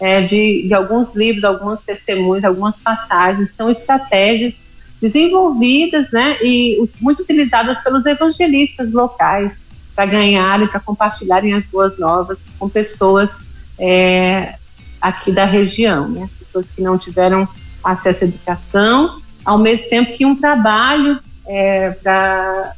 é, de, de alguns livros, alguns testemunhos, algumas passagens, são estratégias desenvolvidas né, e muito utilizadas pelos evangelistas locais para ganharem, para compartilharem as boas novas com pessoas é, aqui da região, né, pessoas que não tiveram acesso à educação, ao mesmo tempo que um trabalho é, para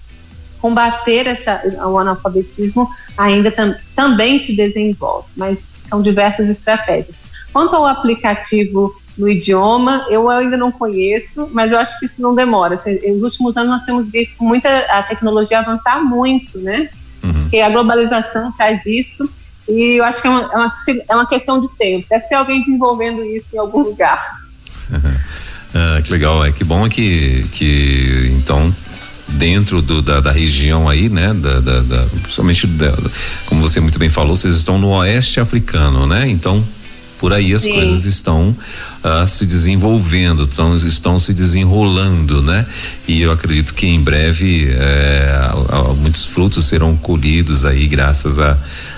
combater essa, o analfabetismo ainda tam, também se desenvolve, mas são diversas estratégias. Quanto ao aplicativo no idioma, eu ainda não conheço, mas eu acho que isso não demora. Assim, nos últimos anos nós temos visto muita a tecnologia avançar muito, né? Uhum. Porque a globalização traz isso e eu acho que é uma, é uma, é uma questão de tempo. Deve ter alguém desenvolvendo isso em algum lugar. ah, que legal, é que bom que, que então dentro do, da, da, região aí, né? Da, da, da principalmente, da, como você muito bem falou, vocês estão no oeste africano, né? Então, por aí as Sim. coisas estão uh, se desenvolvendo, estão, estão se desenrolando, né? E eu acredito que em breve eh, muitos frutos serão colhidos aí graças a,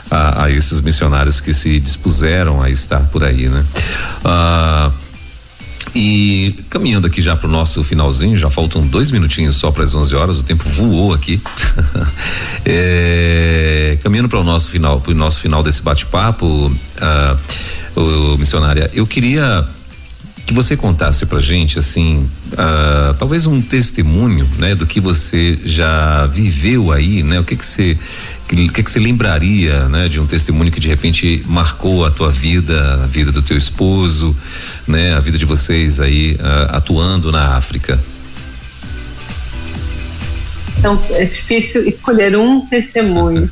a, a, esses missionários que se dispuseram a estar por aí, né? Uh, e caminhando aqui já para o nosso finalzinho, já faltam dois minutinhos só para as 11 horas, o tempo voou aqui. é, caminhando para o nosso final, para o nosso final desse bate-papo, uh, missionária, eu queria que você contasse pra gente assim, uh, talvez um testemunho, né, do que você já viveu aí, né? O que que você o que, que você lembraria, né, de um testemunho que de repente marcou a tua vida, a vida do teu esposo, né, a vida de vocês aí uh, atuando na África? Então é difícil escolher um testemunho,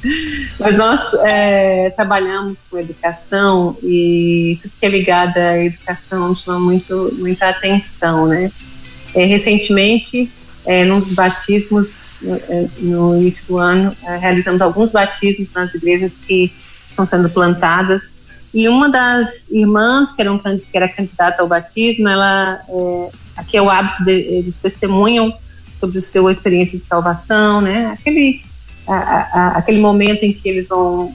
mas nós é, trabalhamos com educação e tudo que é ligado à educação chama muito muita atenção, né? É, recentemente, é, nos batismos é, no início do ano, é, realizamos alguns batismos nas igrejas que estão sendo plantadas. E uma das irmãs, que era, um, que era candidata ao batismo, ela, é, aqui é o hábito, de, eles testemunham sobre a sua experiência de salvação, né? Aquele, a, a, aquele momento em que eles vão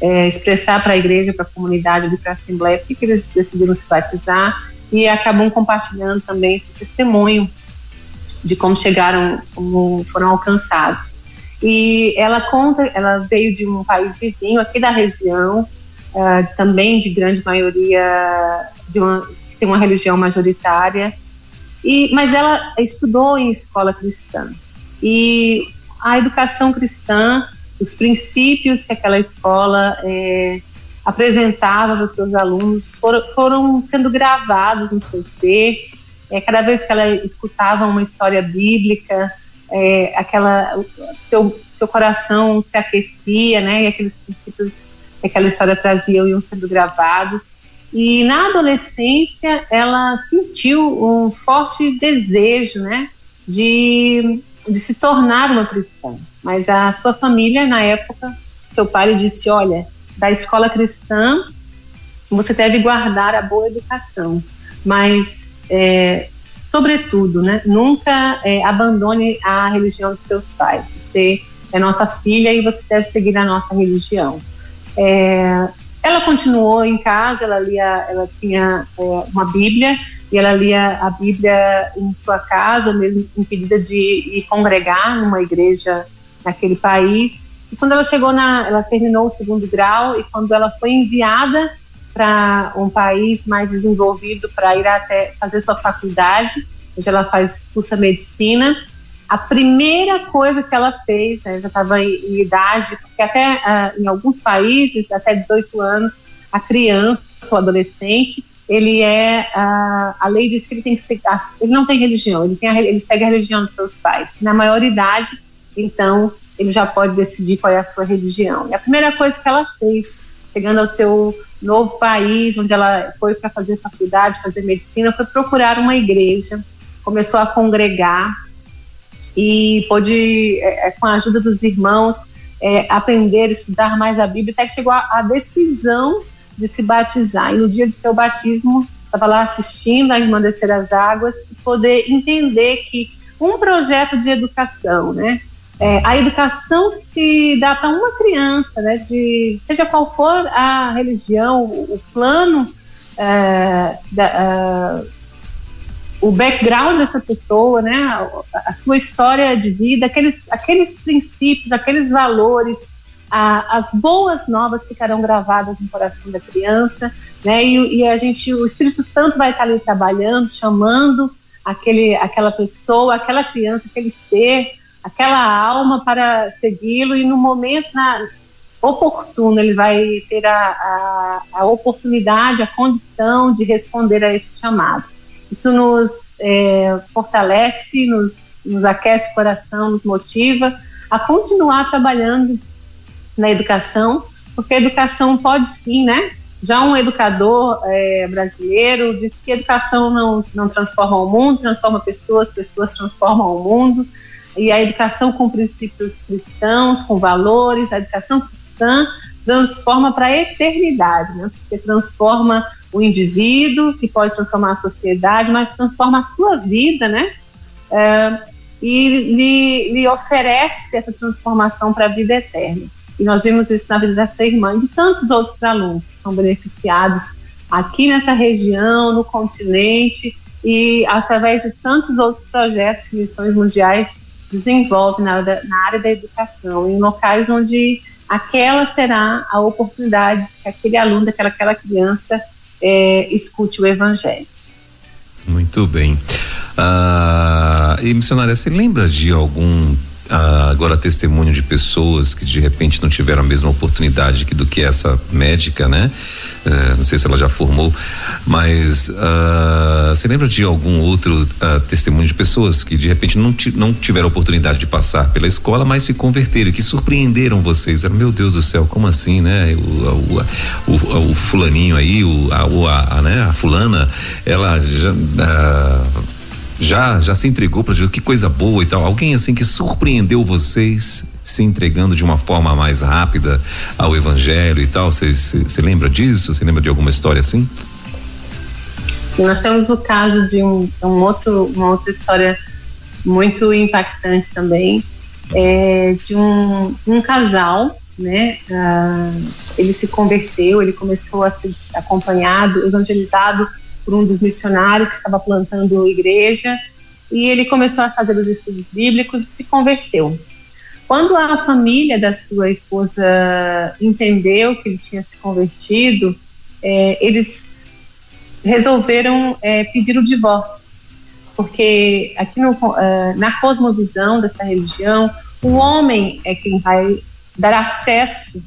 é, expressar para a igreja, para a comunidade, para a assembleia, porque eles decidiram se batizar e acabam compartilhando também esse testemunho de como chegaram, como foram alcançados. E ela conta, ela veio de um país vizinho aqui da região, uh, também de grande maioria de uma tem uma religião majoritária e mas ela estudou em escola cristã e a educação cristã os princípios que aquela escola é, apresentava para os seus alunos foram, foram, sendo gravados no seu ser. É, cada vez que ela escutava uma história bíblica, é, aquela seu seu coração se aquecia, né? E aqueles princípios que aquela história trazia iam sendo gravados. E na adolescência ela sentiu um forte desejo, né? De, de se tornar uma cristã. Mas a sua família, na época, seu pai disse: Olha, da escola cristã, você deve guardar a boa educação, mas, é, sobretudo, né, nunca é, abandone a religião dos seus pais. Você é nossa filha e você deve seguir a nossa religião. É, ela continuou em casa, ela lia, ela tinha é, uma Bíblia e ela lia a Bíblia em sua casa, mesmo impedida de ir congregar numa igreja naquele país. E quando ela chegou na, ela terminou o segundo grau e quando ela foi enviada para um país mais desenvolvido para ir até fazer sua faculdade, onde ela faz curso de medicina, a primeira coisa que ela fez, né, já estava em, idade, porque até uh, em alguns países, até 18 anos, a criança, o adolescente, ele é, uh, a lei diz que ele tem que ser, ele não tem religião, ele, tem a, ele segue a religião dos seus pais. Na maioridade, então, ele já pode decidir qual é a sua religião. E a primeira coisa que ela fez, chegando ao seu novo país, onde ela foi para fazer faculdade, fazer medicina, foi procurar uma igreja, começou a congregar e pôde, é, é com a ajuda dos irmãos, é, aprender, estudar mais a Bíblia, até chegou à decisão de se batizar. E no dia do seu batismo, estava lá assistindo a irmã descer as águas e poder entender que um projeto de educação, né, é, a educação que se dá para uma criança, né, de, seja qual for a religião, o, plano, é, da, uh, o background dessa pessoa, né, a, a, sua história de vida, aqueles, aqueles princípios, aqueles valores, a, as boas novas ficarão gravadas no coração da criança, né, e, e a gente, o Espírito Santo vai estar ali trabalhando, chamando aquele, aquela pessoa, aquela criança, aquele ser aquela alma para segui-lo e no momento na, oportuno ele vai ter a, a, a, oportunidade, a condição de responder a esse chamado. Isso nos é, fortalece, nos, nos aquece o coração, nos motiva a continuar trabalhando na educação, porque a educação pode sim, né? Já um educador é, brasileiro disse que a educação não, não transforma o mundo, transforma pessoas, pessoas transformam o mundo e a educação com princípios cristãos, com valores, a educação cristã transforma para a eternidade, né? Porque transforma o indivíduo, que pode transformar a sociedade, mas transforma a sua vida, né? É, e lhe, lhe, oferece essa transformação para a vida eterna. E nós vimos isso na vida dessa irmã e de tantos outros alunos que são beneficiados aqui nessa região, no continente e através de tantos outros projetos missões mundiais desenvolve na, na área da educação, em locais onde aquela será a oportunidade de que aquele aluno, aquela, aquela criança é, escute o evangelho. Muito bem. Ah, e missionária, você lembra de algum ah, agora testemunho de pessoas que de repente não tiveram a mesma oportunidade que, do que essa médica, né? Eh, não sei se ela já formou, mas ah, você lembra de algum outro ah, testemunho de pessoas que de repente não, não tiveram oportunidade de passar pela escola, mas se converteram, que surpreenderam vocês? Meu Deus do céu, como assim, né? O, o, o, o fulaninho aí, o, a, a, né? a fulana, ela já já já se entregou para Jesus, que coisa boa e tal. Alguém assim que surpreendeu vocês se entregando de uma forma mais rápida ao evangelho e tal. Você lembra disso? Você lembra de alguma história assim? Sim, nós temos o caso de um, um outro, uma outra história muito impactante também, é, de um, um casal, né? Ah, ele se converteu, ele começou a ser acompanhado, evangelizado por um dos missionários que estava plantando igreja e ele começou a fazer os estudos bíblicos e se converteu. Quando a família da sua esposa entendeu que ele tinha se convertido, é, eles resolveram é, pedir o divórcio, porque aqui no, uh, na cosmovisão dessa religião, o homem é quem vai dar acesso,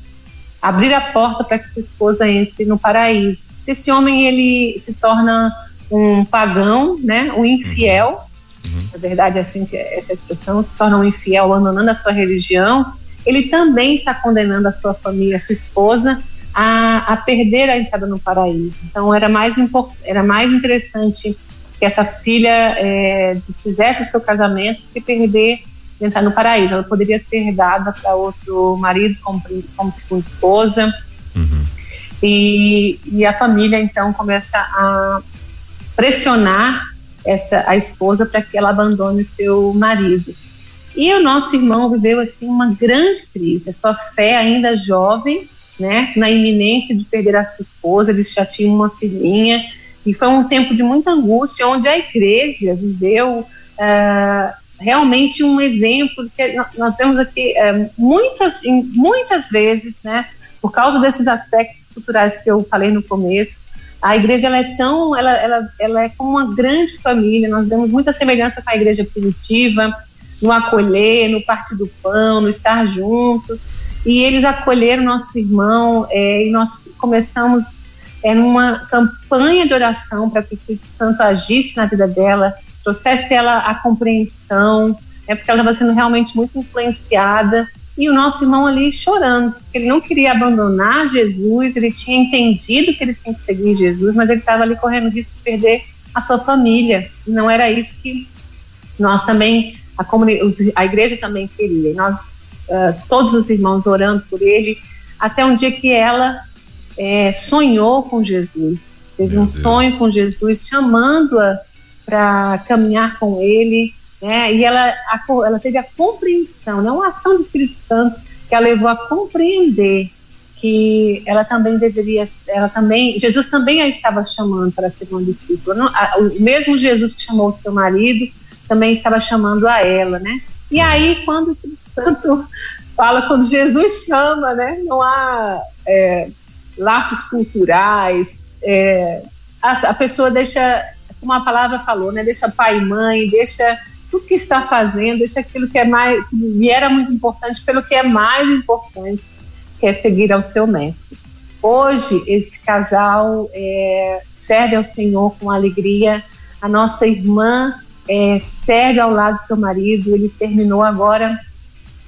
abrir a porta para que sua esposa entre no paraíso. Se esse homem ele se torna um pagão, né, um infiel, uhum. na verdade é assim que essa expressão se torna um infiel abandonando a sua religião, ele também está condenando a sua família, a sua esposa a, a perder a entrada no paraíso. Então era mais era mais interessante que essa filha é, desfizesse o seu casamento que perder de entrar no paraíso. Ela poderia ser dada para outro marido como, como se fosse esposa. Uhum. E, e a família então começa a pressionar essa, a esposa para que ela abandone o seu marido. E o nosso irmão viveu assim uma grande crise. A sua fé ainda jovem, né, na iminência de perder a sua esposa, eles já tinham uma filhinha e foi um tempo de muita angústia, onde a igreja viveu uh, realmente um exemplo que nós vemos aqui uh, muitas, muitas vezes, né, por causa desses aspectos culturais que eu falei no começo, a igreja ela é tão, ela, ela, ela é como uma grande família, nós vemos muita semelhança com a igreja primitiva, no acolher, no partir do pão, no estar juntos, e eles acolheram nosso irmão, é, e nós começamos é, numa campanha de oração para que o Espírito Santo agisse na vida dela, trouxesse ela a compreensão, é, porque ela estava sendo realmente muito influenciada, e o nosso irmão ali chorando, porque ele não queria abandonar Jesus, ele tinha entendido que ele tinha que seguir Jesus, mas ele estava ali correndo risco de perder a sua família, e não era isso que nós também, a, a igreja também queria, nós, uh, todos os irmãos orando por ele, até um dia que ela é, sonhou com Jesus, teve Meu um Deus. sonho com Jesus, chamando-a para caminhar com ele, né? E ela, a, ela teve a compreensão, não uma ação do Espírito Santo que a levou a compreender que ela também deveria, ela também, Jesus também a estava chamando para ser uma discípula. Não, a, o mesmo Jesus que chamou seu marido também estava chamando a ela, né? E aí, quando o Espírito Santo fala, quando Jesus chama, né? Não há é, laços culturais, é, a, a, pessoa deixa, como a palavra falou, né, deixa pai e mãe, deixa tudo que está fazendo, deixa aquilo que é mais, que era muito importante, pelo que é mais importante, que é seguir ao seu mestre. Hoje, esse casal é, serve ao Senhor com alegria. A nossa irmã é, serve ao lado do seu marido. Ele terminou agora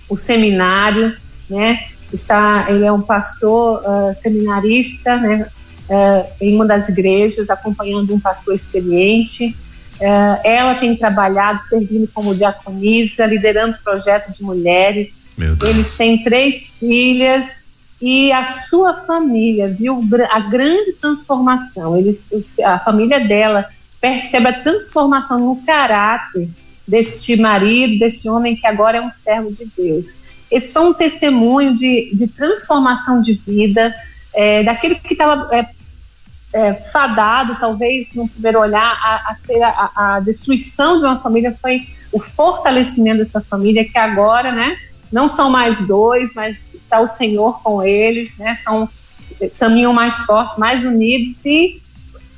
o seminário, né? está, ele é um pastor uh, seminarista, né, uh, em uma das igrejas, acompanhando um pastor experiente. Uh, ela tem trabalhado, servindo como diaconisa, liderando projetos de mulheres. Eles têm três filhas e a sua família viu a grande transformação. Eles, a família dela percebe a transformação no caráter deste marido, deste homem que agora é um servo de Deus. Esse foi um testemunho de, de transformação de vida, é, daquele que estava é, é, fadado, talvez, no primeiro olhar, a, a ser a, a, destruição de uma família, foi o fortalecimento dessa família, que agora, né, não são mais dois, mas está o Senhor com eles, né, são, caminham mais fortes, mais unidos e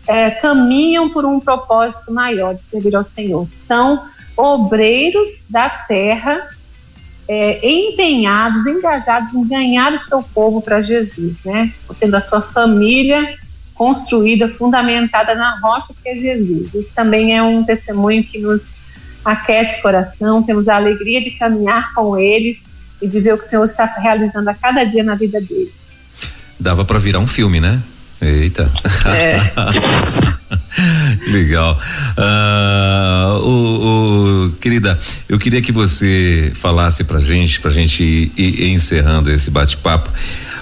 é, caminham por um propósito maior de servir ao Senhor. São obreiros da terra é, empenhados, engajados em ganhar o seu povo para Jesus, né? Tendo a sua família construída, fundamentada na rocha que é Jesus. Isso também é um testemunho que nos aquece o coração, temos a alegria de caminhar com eles e de ver o que o Senhor está realizando a cada dia na vida deles. Dava para virar um filme, né? Eita. É. Legal. Uh, o, o, querida, eu queria que você falasse pra gente, pra gente ir, ir encerrando esse bate-papo.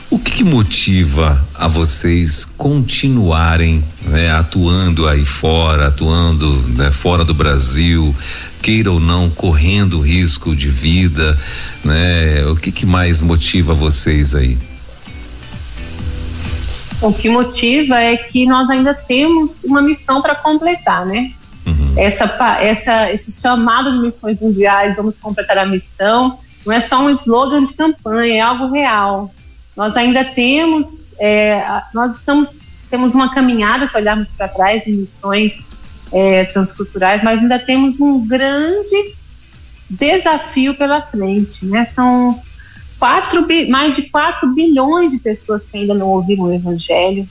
O que, que, motiva a vocês continuarem né, atuando aí fora, atuando né, fora do Brasil, queira ou não, correndo risco de vida, né? O que, que mais motiva vocês aí? O que motiva é que nós ainda temos uma missão para completar, né? Uhum. Essa, essa, esse chamado de missões mundiais, vamos completar a missão. não é só um slogan de campanha, é algo real. Nós ainda temos, é, nós estamos, temos uma caminhada, se olharmos para trás, em missões é, transculturais, mas ainda temos um grande desafio pela frente, né? São quatro, mais de 4 bilhões de pessoas que ainda não ouviram o Evangelho.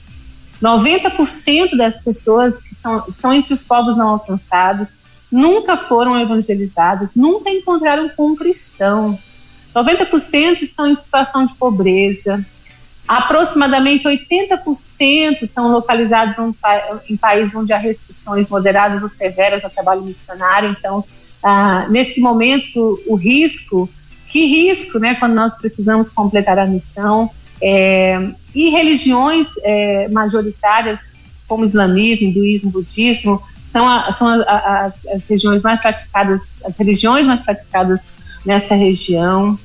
90% das pessoas que estão, estão entre os povos não alcançados nunca foram evangelizadas, nunca encontraram com um cristão. 90% estão em situação de pobreza. Aproximadamente 80% estão localizados em países onde há restrições moderadas ou severas ao trabalho missionário. Então, ah, nesse momento, o risco, que risco, né, quando nós precisamos completar a missão, é, e religiões é, majoritárias, como islamismo, hinduísmo, budismo, são, a, são a, a, as, as regiões mais praticadas, as religiões mais praticadas nessa região.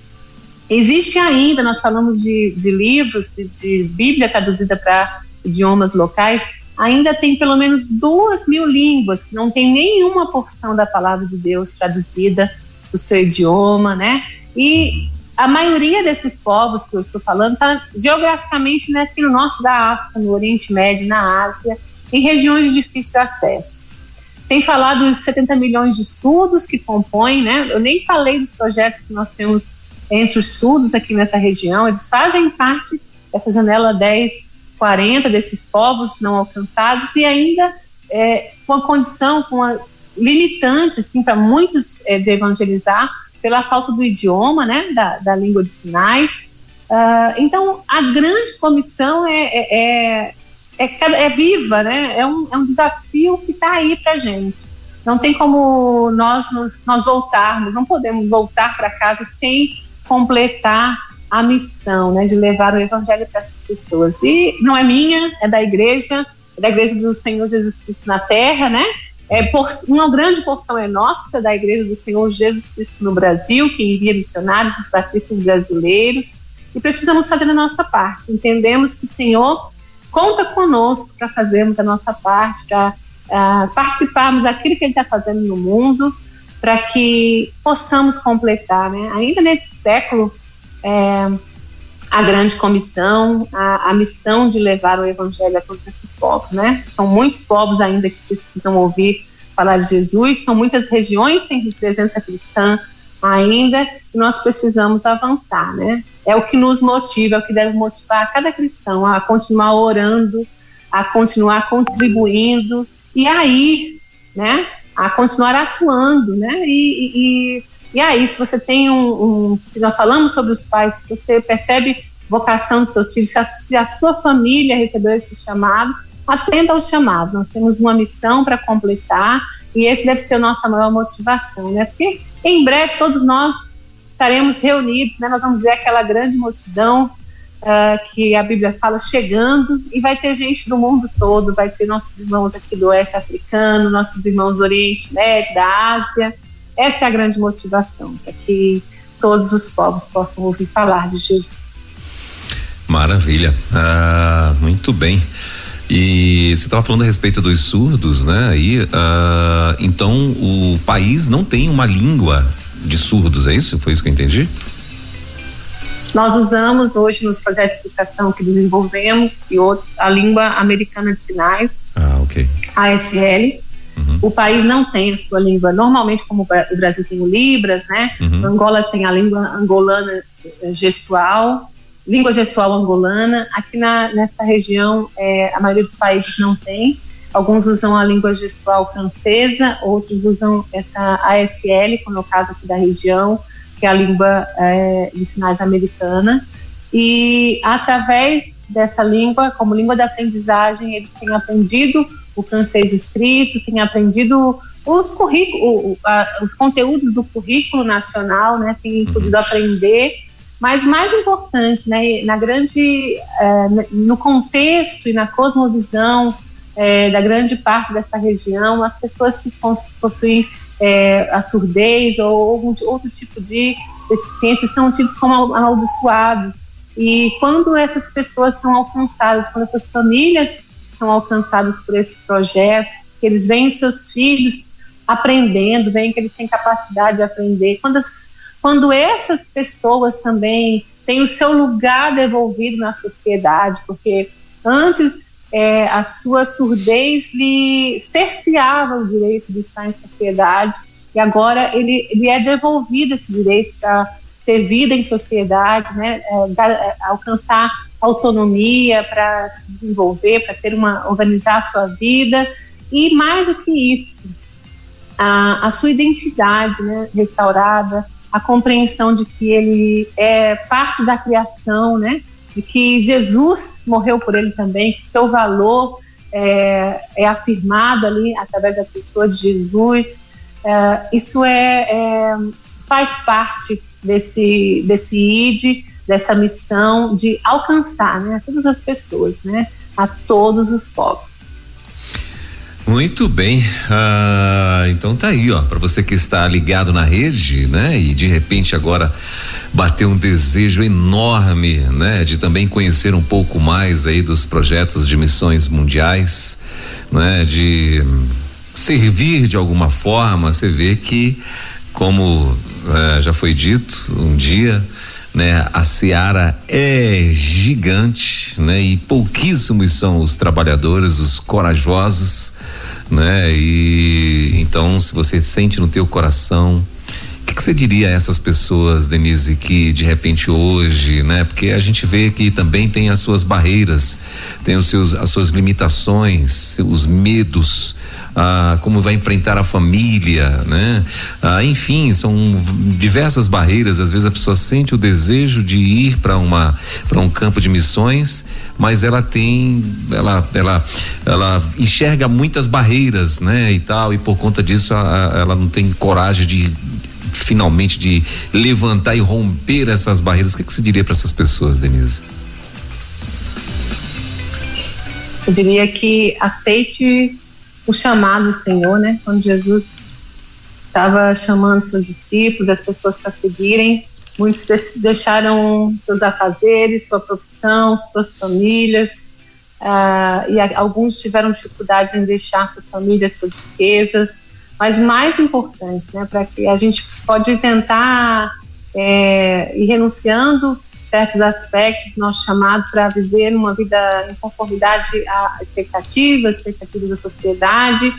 Existe ainda, nós falamos de, de livros, de, de Bíblia traduzida para idiomas locais, ainda tem pelo menos duas mil línguas não tem nenhuma porção da palavra de Deus traduzida do seu idioma, né? E a maioria desses povos que eu estou falando está geograficamente né, aqui no norte da África, no Oriente Médio, na Ásia, em regiões de difícil acesso. Sem falar dos 70 milhões de surdos que compõem, né? Eu nem falei dos projetos que nós temos entre os surdos aqui nessa região, eles fazem parte dessa janela 10 40 desses povos não alcançados e ainda é, com a condição, com a limitante, assim, para muitos é, de evangelizar pela falta do idioma, né, da, da língua de sinais. Uh, então, a grande comissão é, é, é, é, é viva, né, é um, é um desafio que está aí para gente. Não tem como nós, nos, nós voltarmos, não podemos voltar para casa sem completar a missão, né, de levar o evangelho para essas pessoas. E não é minha, é da igreja, é da igreja do Senhor Jesus Cristo na Terra, né? É por, uma grande porção é nossa da igreja do Senhor Jesus Cristo no Brasil, que envia missionários, os batistas brasileiros, e precisamos fazer a nossa parte. Entendemos que o Senhor conta conosco para fazermos a nossa parte, para uh, participarmos daquilo que Ele está fazendo no mundo, para que possamos completar, né? Ainda nesse século é, a grande comissão, a, a, missão de levar o evangelho a todos esses povos, né? São muitos povos ainda que precisam ouvir falar de Jesus, são muitas regiões sem presença cristã ainda, e nós precisamos avançar, né? É o que nos motiva, é o que deve motivar cada cristão a continuar orando, a continuar contribuindo e aí, né? A continuar atuando, né? e, e e aí, se você tem um, um, nós falamos sobre os pais, se você percebe vocação dos seus filhos, se a, se a sua família recebeu esse chamado, atenda ao chamado. Nós temos uma missão para completar e esse deve ser a nossa maior motivação, né? Porque em breve todos nós estaremos reunidos, né? Nós vamos ver aquela grande multidão uh, que a Bíblia fala chegando e vai ter gente do mundo todo, vai ter nossos irmãos aqui do Oeste Africano, nossos irmãos do Oriente Médio, da Ásia essa é a grande motivação, para que todos os povos possam ouvir falar de Jesus. Maravilha, ah, muito bem. E você estava falando a respeito dos surdos, né? E, ah, então o país não tem uma língua de surdos, é isso? Foi isso que eu entendi? Nós usamos hoje nos projetos de educação que desenvolvemos e outros a língua americana de sinais, ah. ASL, Uhum. O país não tem a sua língua. Normalmente, como o Brasil tem o Libras, né? Uhum. Angola tem a língua angolana eh, gestual, língua gestual angolana. Aqui na, nessa região, é, a maioria dos países não tem. Alguns usam a língua gestual francesa, outros usam essa ASL, como é o caso aqui da região, que é a língua é, de sinais americana. E através dessa língua, como língua de aprendizagem, eles têm aprendido o francês escrito, tem aprendido os currículos, os conteúdos do currículo nacional, né, tem uhum. podido aprender, mas mais importante, né, na grande, é, no contexto e na cosmovisão é, da grande parte dessa região, as pessoas que possuem é, a surdez ou algum outro tipo de deficiência são tidos como amaldiçoados. E quando essas pessoas são alcançadas, quando essas famílias são alcançados por esses projetos, que eles veem os seus filhos aprendendo, veem que eles têm capacidade de aprender. Quando as quando essas pessoas também têm o seu lugar devolvido na sociedade, porque antes é, a sua surdez lhe cerceava o direito de estar em sociedade e agora ele, ele é devolvido esse direito para ter vida em sociedade, né, é, é, alcançar autonomia para se desenvolver, para ter uma organizar a sua vida e mais do que isso, a, a sua identidade né, restaurada, a compreensão de que ele é parte da criação, né? De que Jesus morreu por ele também, que seu valor é, é afirmado ali através da pessoa de Jesus. É, isso é, é, faz parte desse desse id, dessa missão de alcançar, né, a todas as pessoas, né, a todos os povos. Muito bem, ah, então tá aí, ó, para você que está ligado na rede, né? E de repente agora bateu um desejo enorme, né? De também conhecer um pouco mais aí dos projetos de missões mundiais, né? De servir de alguma forma, você vê que, como eh, já foi dito um dia, né? A seara é gigante, né? E pouquíssimos são os trabalhadores, os corajosos, né? E então, se você sente no teu coração, que, que, você diria a essas pessoas, Denise, que de repente hoje, né? Porque a gente vê que também tem as suas barreiras, tem os seus, as suas limitações, os medos, ah, como vai enfrentar a família, né? Ah, enfim, são diversas barreiras. Às vezes a pessoa sente o desejo de ir para uma para um campo de missões, mas ela tem, ela, ela, ela enxerga muitas barreiras, né? E tal, e por conta disso a, a, ela não tem coragem de finalmente de levantar e romper essas barreiras. O que, que você diria para essas pessoas, Denise? Eu diria que aceite o chamado do Senhor, né? Quando Jesus estava chamando seus discípulos, as pessoas para seguirem, muitos deixaram seus afazeres, sua profissão, suas famílias, uh, e alguns tiveram dificuldades em deixar suas famílias, suas riquezas. Mas mais importante, né, para que a gente pode tentar é, ir renunciando certos aspectos nosso chamado para viver uma vida em conformidade à expectativa, expectativa da sociedade,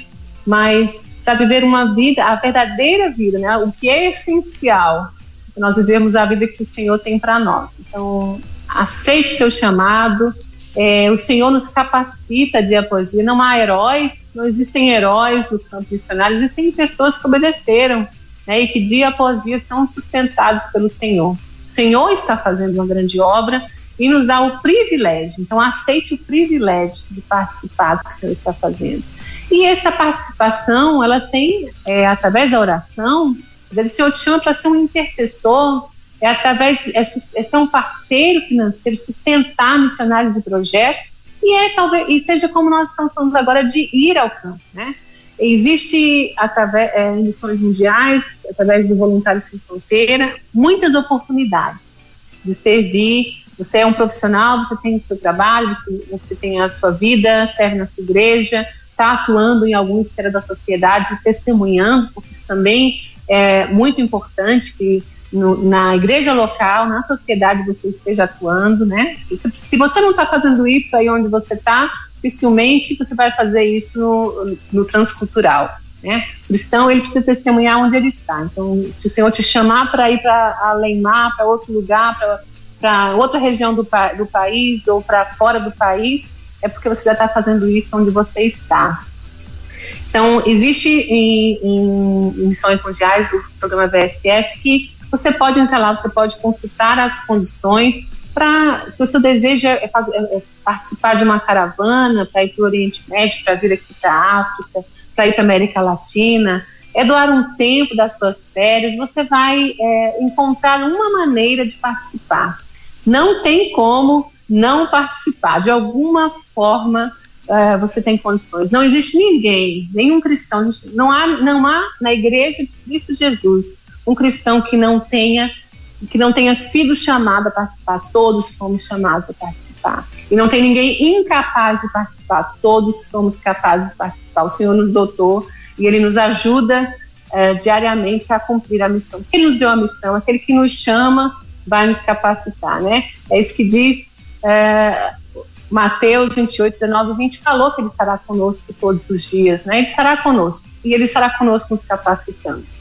mas para viver uma vida, a verdadeira vida, né? O que é essencial, nós vivemos a vida que o Senhor tem para nós. Então, aceite seu chamado. É, o Senhor nos capacita dia após dia. Não há heróis, não existem heróis no campo missionário, existem pessoas que obedeceram né, e que dia após dia são sustentados pelo Senhor. Senhor está fazendo uma grande obra e nos dá o privilégio. Então, aceite o privilégio de participar do que o Senhor está fazendo. E essa participação, ela tem, é, através da oração, o Senhor te chama para ser um intercessor, é através de, é, é ser um parceiro financeiro, sustentar missionários e projetos, e é talvez e seja como nós estamos falando agora de ir ao campo, né? Existe, através, é, em missões mundiais, através do Voluntários Sem Fronteira, muitas oportunidades de servir. Você é um profissional, você tem o seu trabalho, você, você tem a sua vida, serve na sua igreja, está atuando em alguma esfera da sociedade, testemunhando, porque isso também é muito importante que no, na igreja local, na sociedade você esteja atuando, né? Se, você não está fazendo isso aí onde você está, dificilmente você vai fazer isso no, no transcultural. Né? O cristão ele precisa testemunhar onde ele está. Então, se o Senhor te chamar para ir para Aleimar, para outro lugar, para outra região do, do país ou para fora do país, é porque você já está fazendo isso onde você está. Então, existe em, em missões mundiais o programa VSF que você pode entrar lá, você pode consultar as condições para, se o seu desejo é, é, é participar de uma caravana para ir para o Oriente Médio, para vir aqui para a África, para ir para a América Latina, é doar um tempo das suas férias, você vai é, encontrar uma maneira de participar. Não tem como não participar. De alguma forma, é, você tem condições. Não existe ninguém, nenhum cristão, não há, não há na igreja de Cristo Jesus um cristão que não tenha que não tenha sido chamado a participar. Todos fomos chamados a participar. E não tem ninguém incapaz de participar. Todos somos capazes de participar. O Senhor nos dotou e Ele nos ajuda é, diariamente a cumprir a missão. Quem nos deu a missão, aquele que nos chama, vai nos capacitar, né? É isso que diz é, Mateus 28, 19 e 20, falou que ele estará conosco todos os dias, né? Ele estará conosco e ele estará conosco nos capacitando.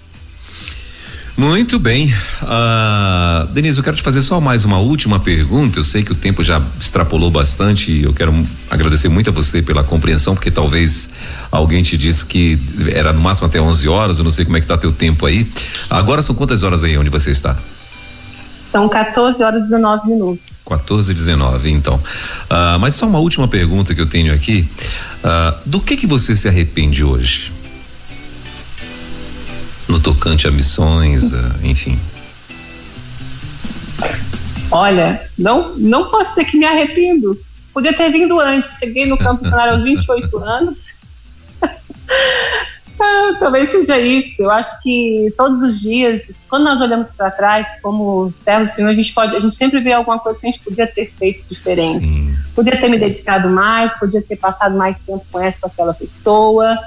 Muito bem. Uh, Denise, eu quero te fazer só mais uma última pergunta. Eu sei que o tempo já extrapolou bastante e eu quero agradecer muito a você pela compreensão, porque talvez alguém te disse que era no máximo até 11 horas, eu não sei como é que tá teu tempo aí. Agora são quantas horas aí onde você está? São 14 horas e 19 minutos. 14 e 19, então. Uh, mas só uma última pergunta que eu tenho aqui. Uh, do que que você se arrepende hoje? No tocante a missões, enfim? Olha, não, não posso dizer que me arrependo. Podia ter vindo antes. Cheguei no campo missionário aos 28 anos. ah, talvez seja isso. Eu acho que todos os dias, quando nós olhamos para trás, como servos do a gente pode, a gente sempre vê alguma coisa que a gente podia ter feito diferente. Sim. Podia ter me dedicado mais, podia ter passado mais tempo com essa com aquela pessoa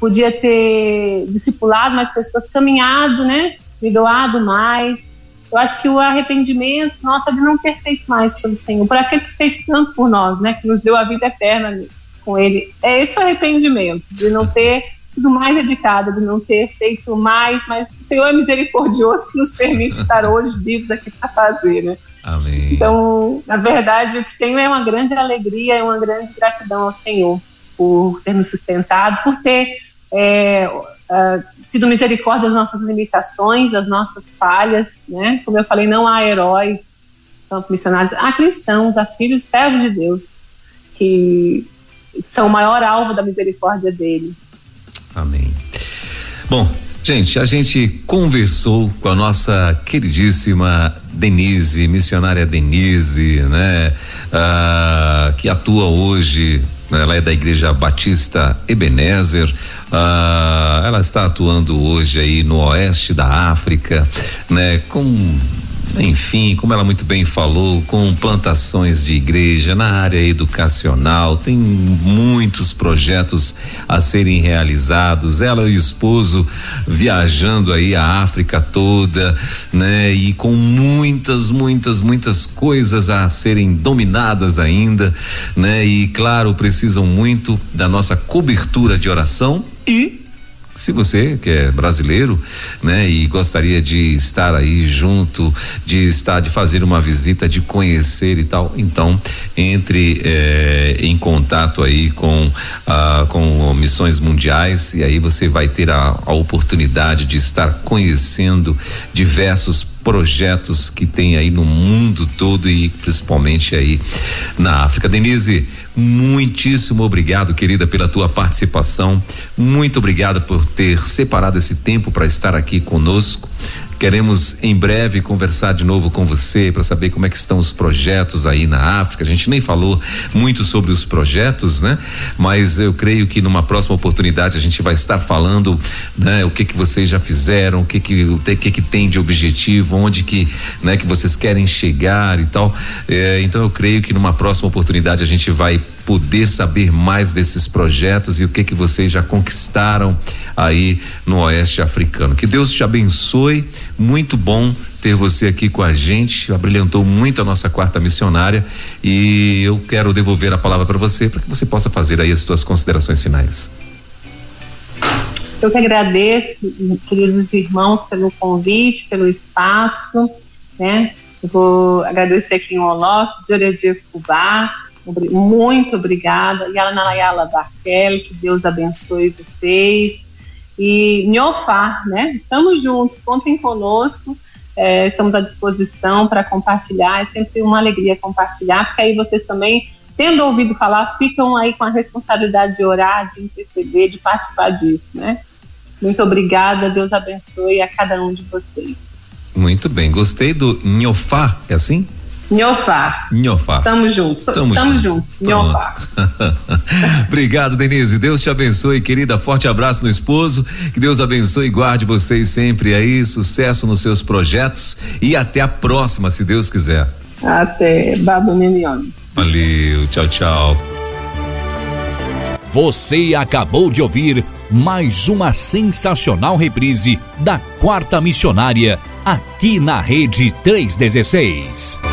podia ter discipulado mais pessoas, caminhado, né? Me doado mais. Eu acho que o arrependimento, nossa, de não ter feito mais pelo Senhor, por aquele que fez tanto por nós, né? Que nos deu a vida eterna com Ele. É esse o arrependimento, de não ter sido mais dedicada, de não ter feito mais, mas o Senhor é misericordioso que nos permite estar hoje vivos aqui para fazer, né? Amém. Então, na verdade, o que tenho é uma grande alegria e uma grande gratidão ao Senhor por ter nos sustentado, por ter é, uh, tido misericórdia das nossas limitações, das nossas falhas, né? Como eu falei, não há heróis, missionários, há cristãos, há filhos servos de Deus que são o maior alvo da misericórdia dele. Amém. Bom, gente, a gente conversou com a nossa queridíssima Denise, missionária Denise, né? Uh, que atua hoje ela é da Igreja Batista Ebenezer. Ah, ela está atuando hoje aí no oeste da África, né? Com enfim, como ela muito bem falou, com plantações de igreja na área educacional, tem muitos projetos a serem realizados. Ela e o esposo viajando aí a África toda, né? E com muitas, muitas, muitas coisas a serem dominadas ainda, né? E claro, precisam muito da nossa cobertura de oração e se você que é brasileiro, né, e gostaria de estar aí junto, de estar, de fazer uma visita, de conhecer e tal, então entre eh, em contato aí com ah, com missões mundiais e aí você vai ter a, a oportunidade de estar conhecendo diversos projetos que tem aí no mundo todo e principalmente aí na África. Denise, muitíssimo obrigado, querida, pela tua participação. Muito obrigado por ter separado esse tempo para estar aqui conosco. Queremos em breve conversar de novo com você para saber como é que estão os projetos aí na África. A gente nem falou muito sobre os projetos, né? Mas eu creio que numa próxima oportunidade a gente vai estar falando, né? O que que vocês já fizeram, o que que o que que tem de objetivo, onde que, né? Que vocês querem chegar e tal. É, então eu creio que numa próxima oportunidade a gente vai poder saber mais desses projetos e o que que vocês já conquistaram aí no oeste africano. Que Deus te abençoe. Muito bom ter você aqui com a gente. Abrilhantou muito a nossa quarta missionária e eu quero devolver a palavra para você para que você possa fazer aí as suas considerações finais. Eu que agradeço, queridos irmãos, pelo convite, pelo espaço, né? Eu vou agradecer aqui em Olof, de Fubá, muito obrigada. Yala Nayala Barkel, que Deus abençoe vocês. E Nhofá, né? Estamos juntos, contem conosco. É, estamos à disposição para compartilhar. É sempre uma alegria compartilhar, porque aí vocês também, tendo ouvido falar, ficam aí com a responsabilidade de orar, de interceder, de participar disso, né? Muito obrigada, Deus abençoe a cada um de vocês. Muito bem, gostei do Nhofá, é assim? Nhofá. Nhofá. Tamo juntos. Tamo, Tamo juntos. Nhofá. Obrigado, Denise. Deus te abençoe, querida. Forte abraço no esposo. Que Deus abençoe e guarde vocês sempre aí. Sucesso nos seus projetos e até a próxima, se Deus quiser. Até. Babo Minion. Valeu. Tchau, tchau. Você acabou de ouvir mais uma sensacional reprise da Quarta Missionária aqui na Rede 316.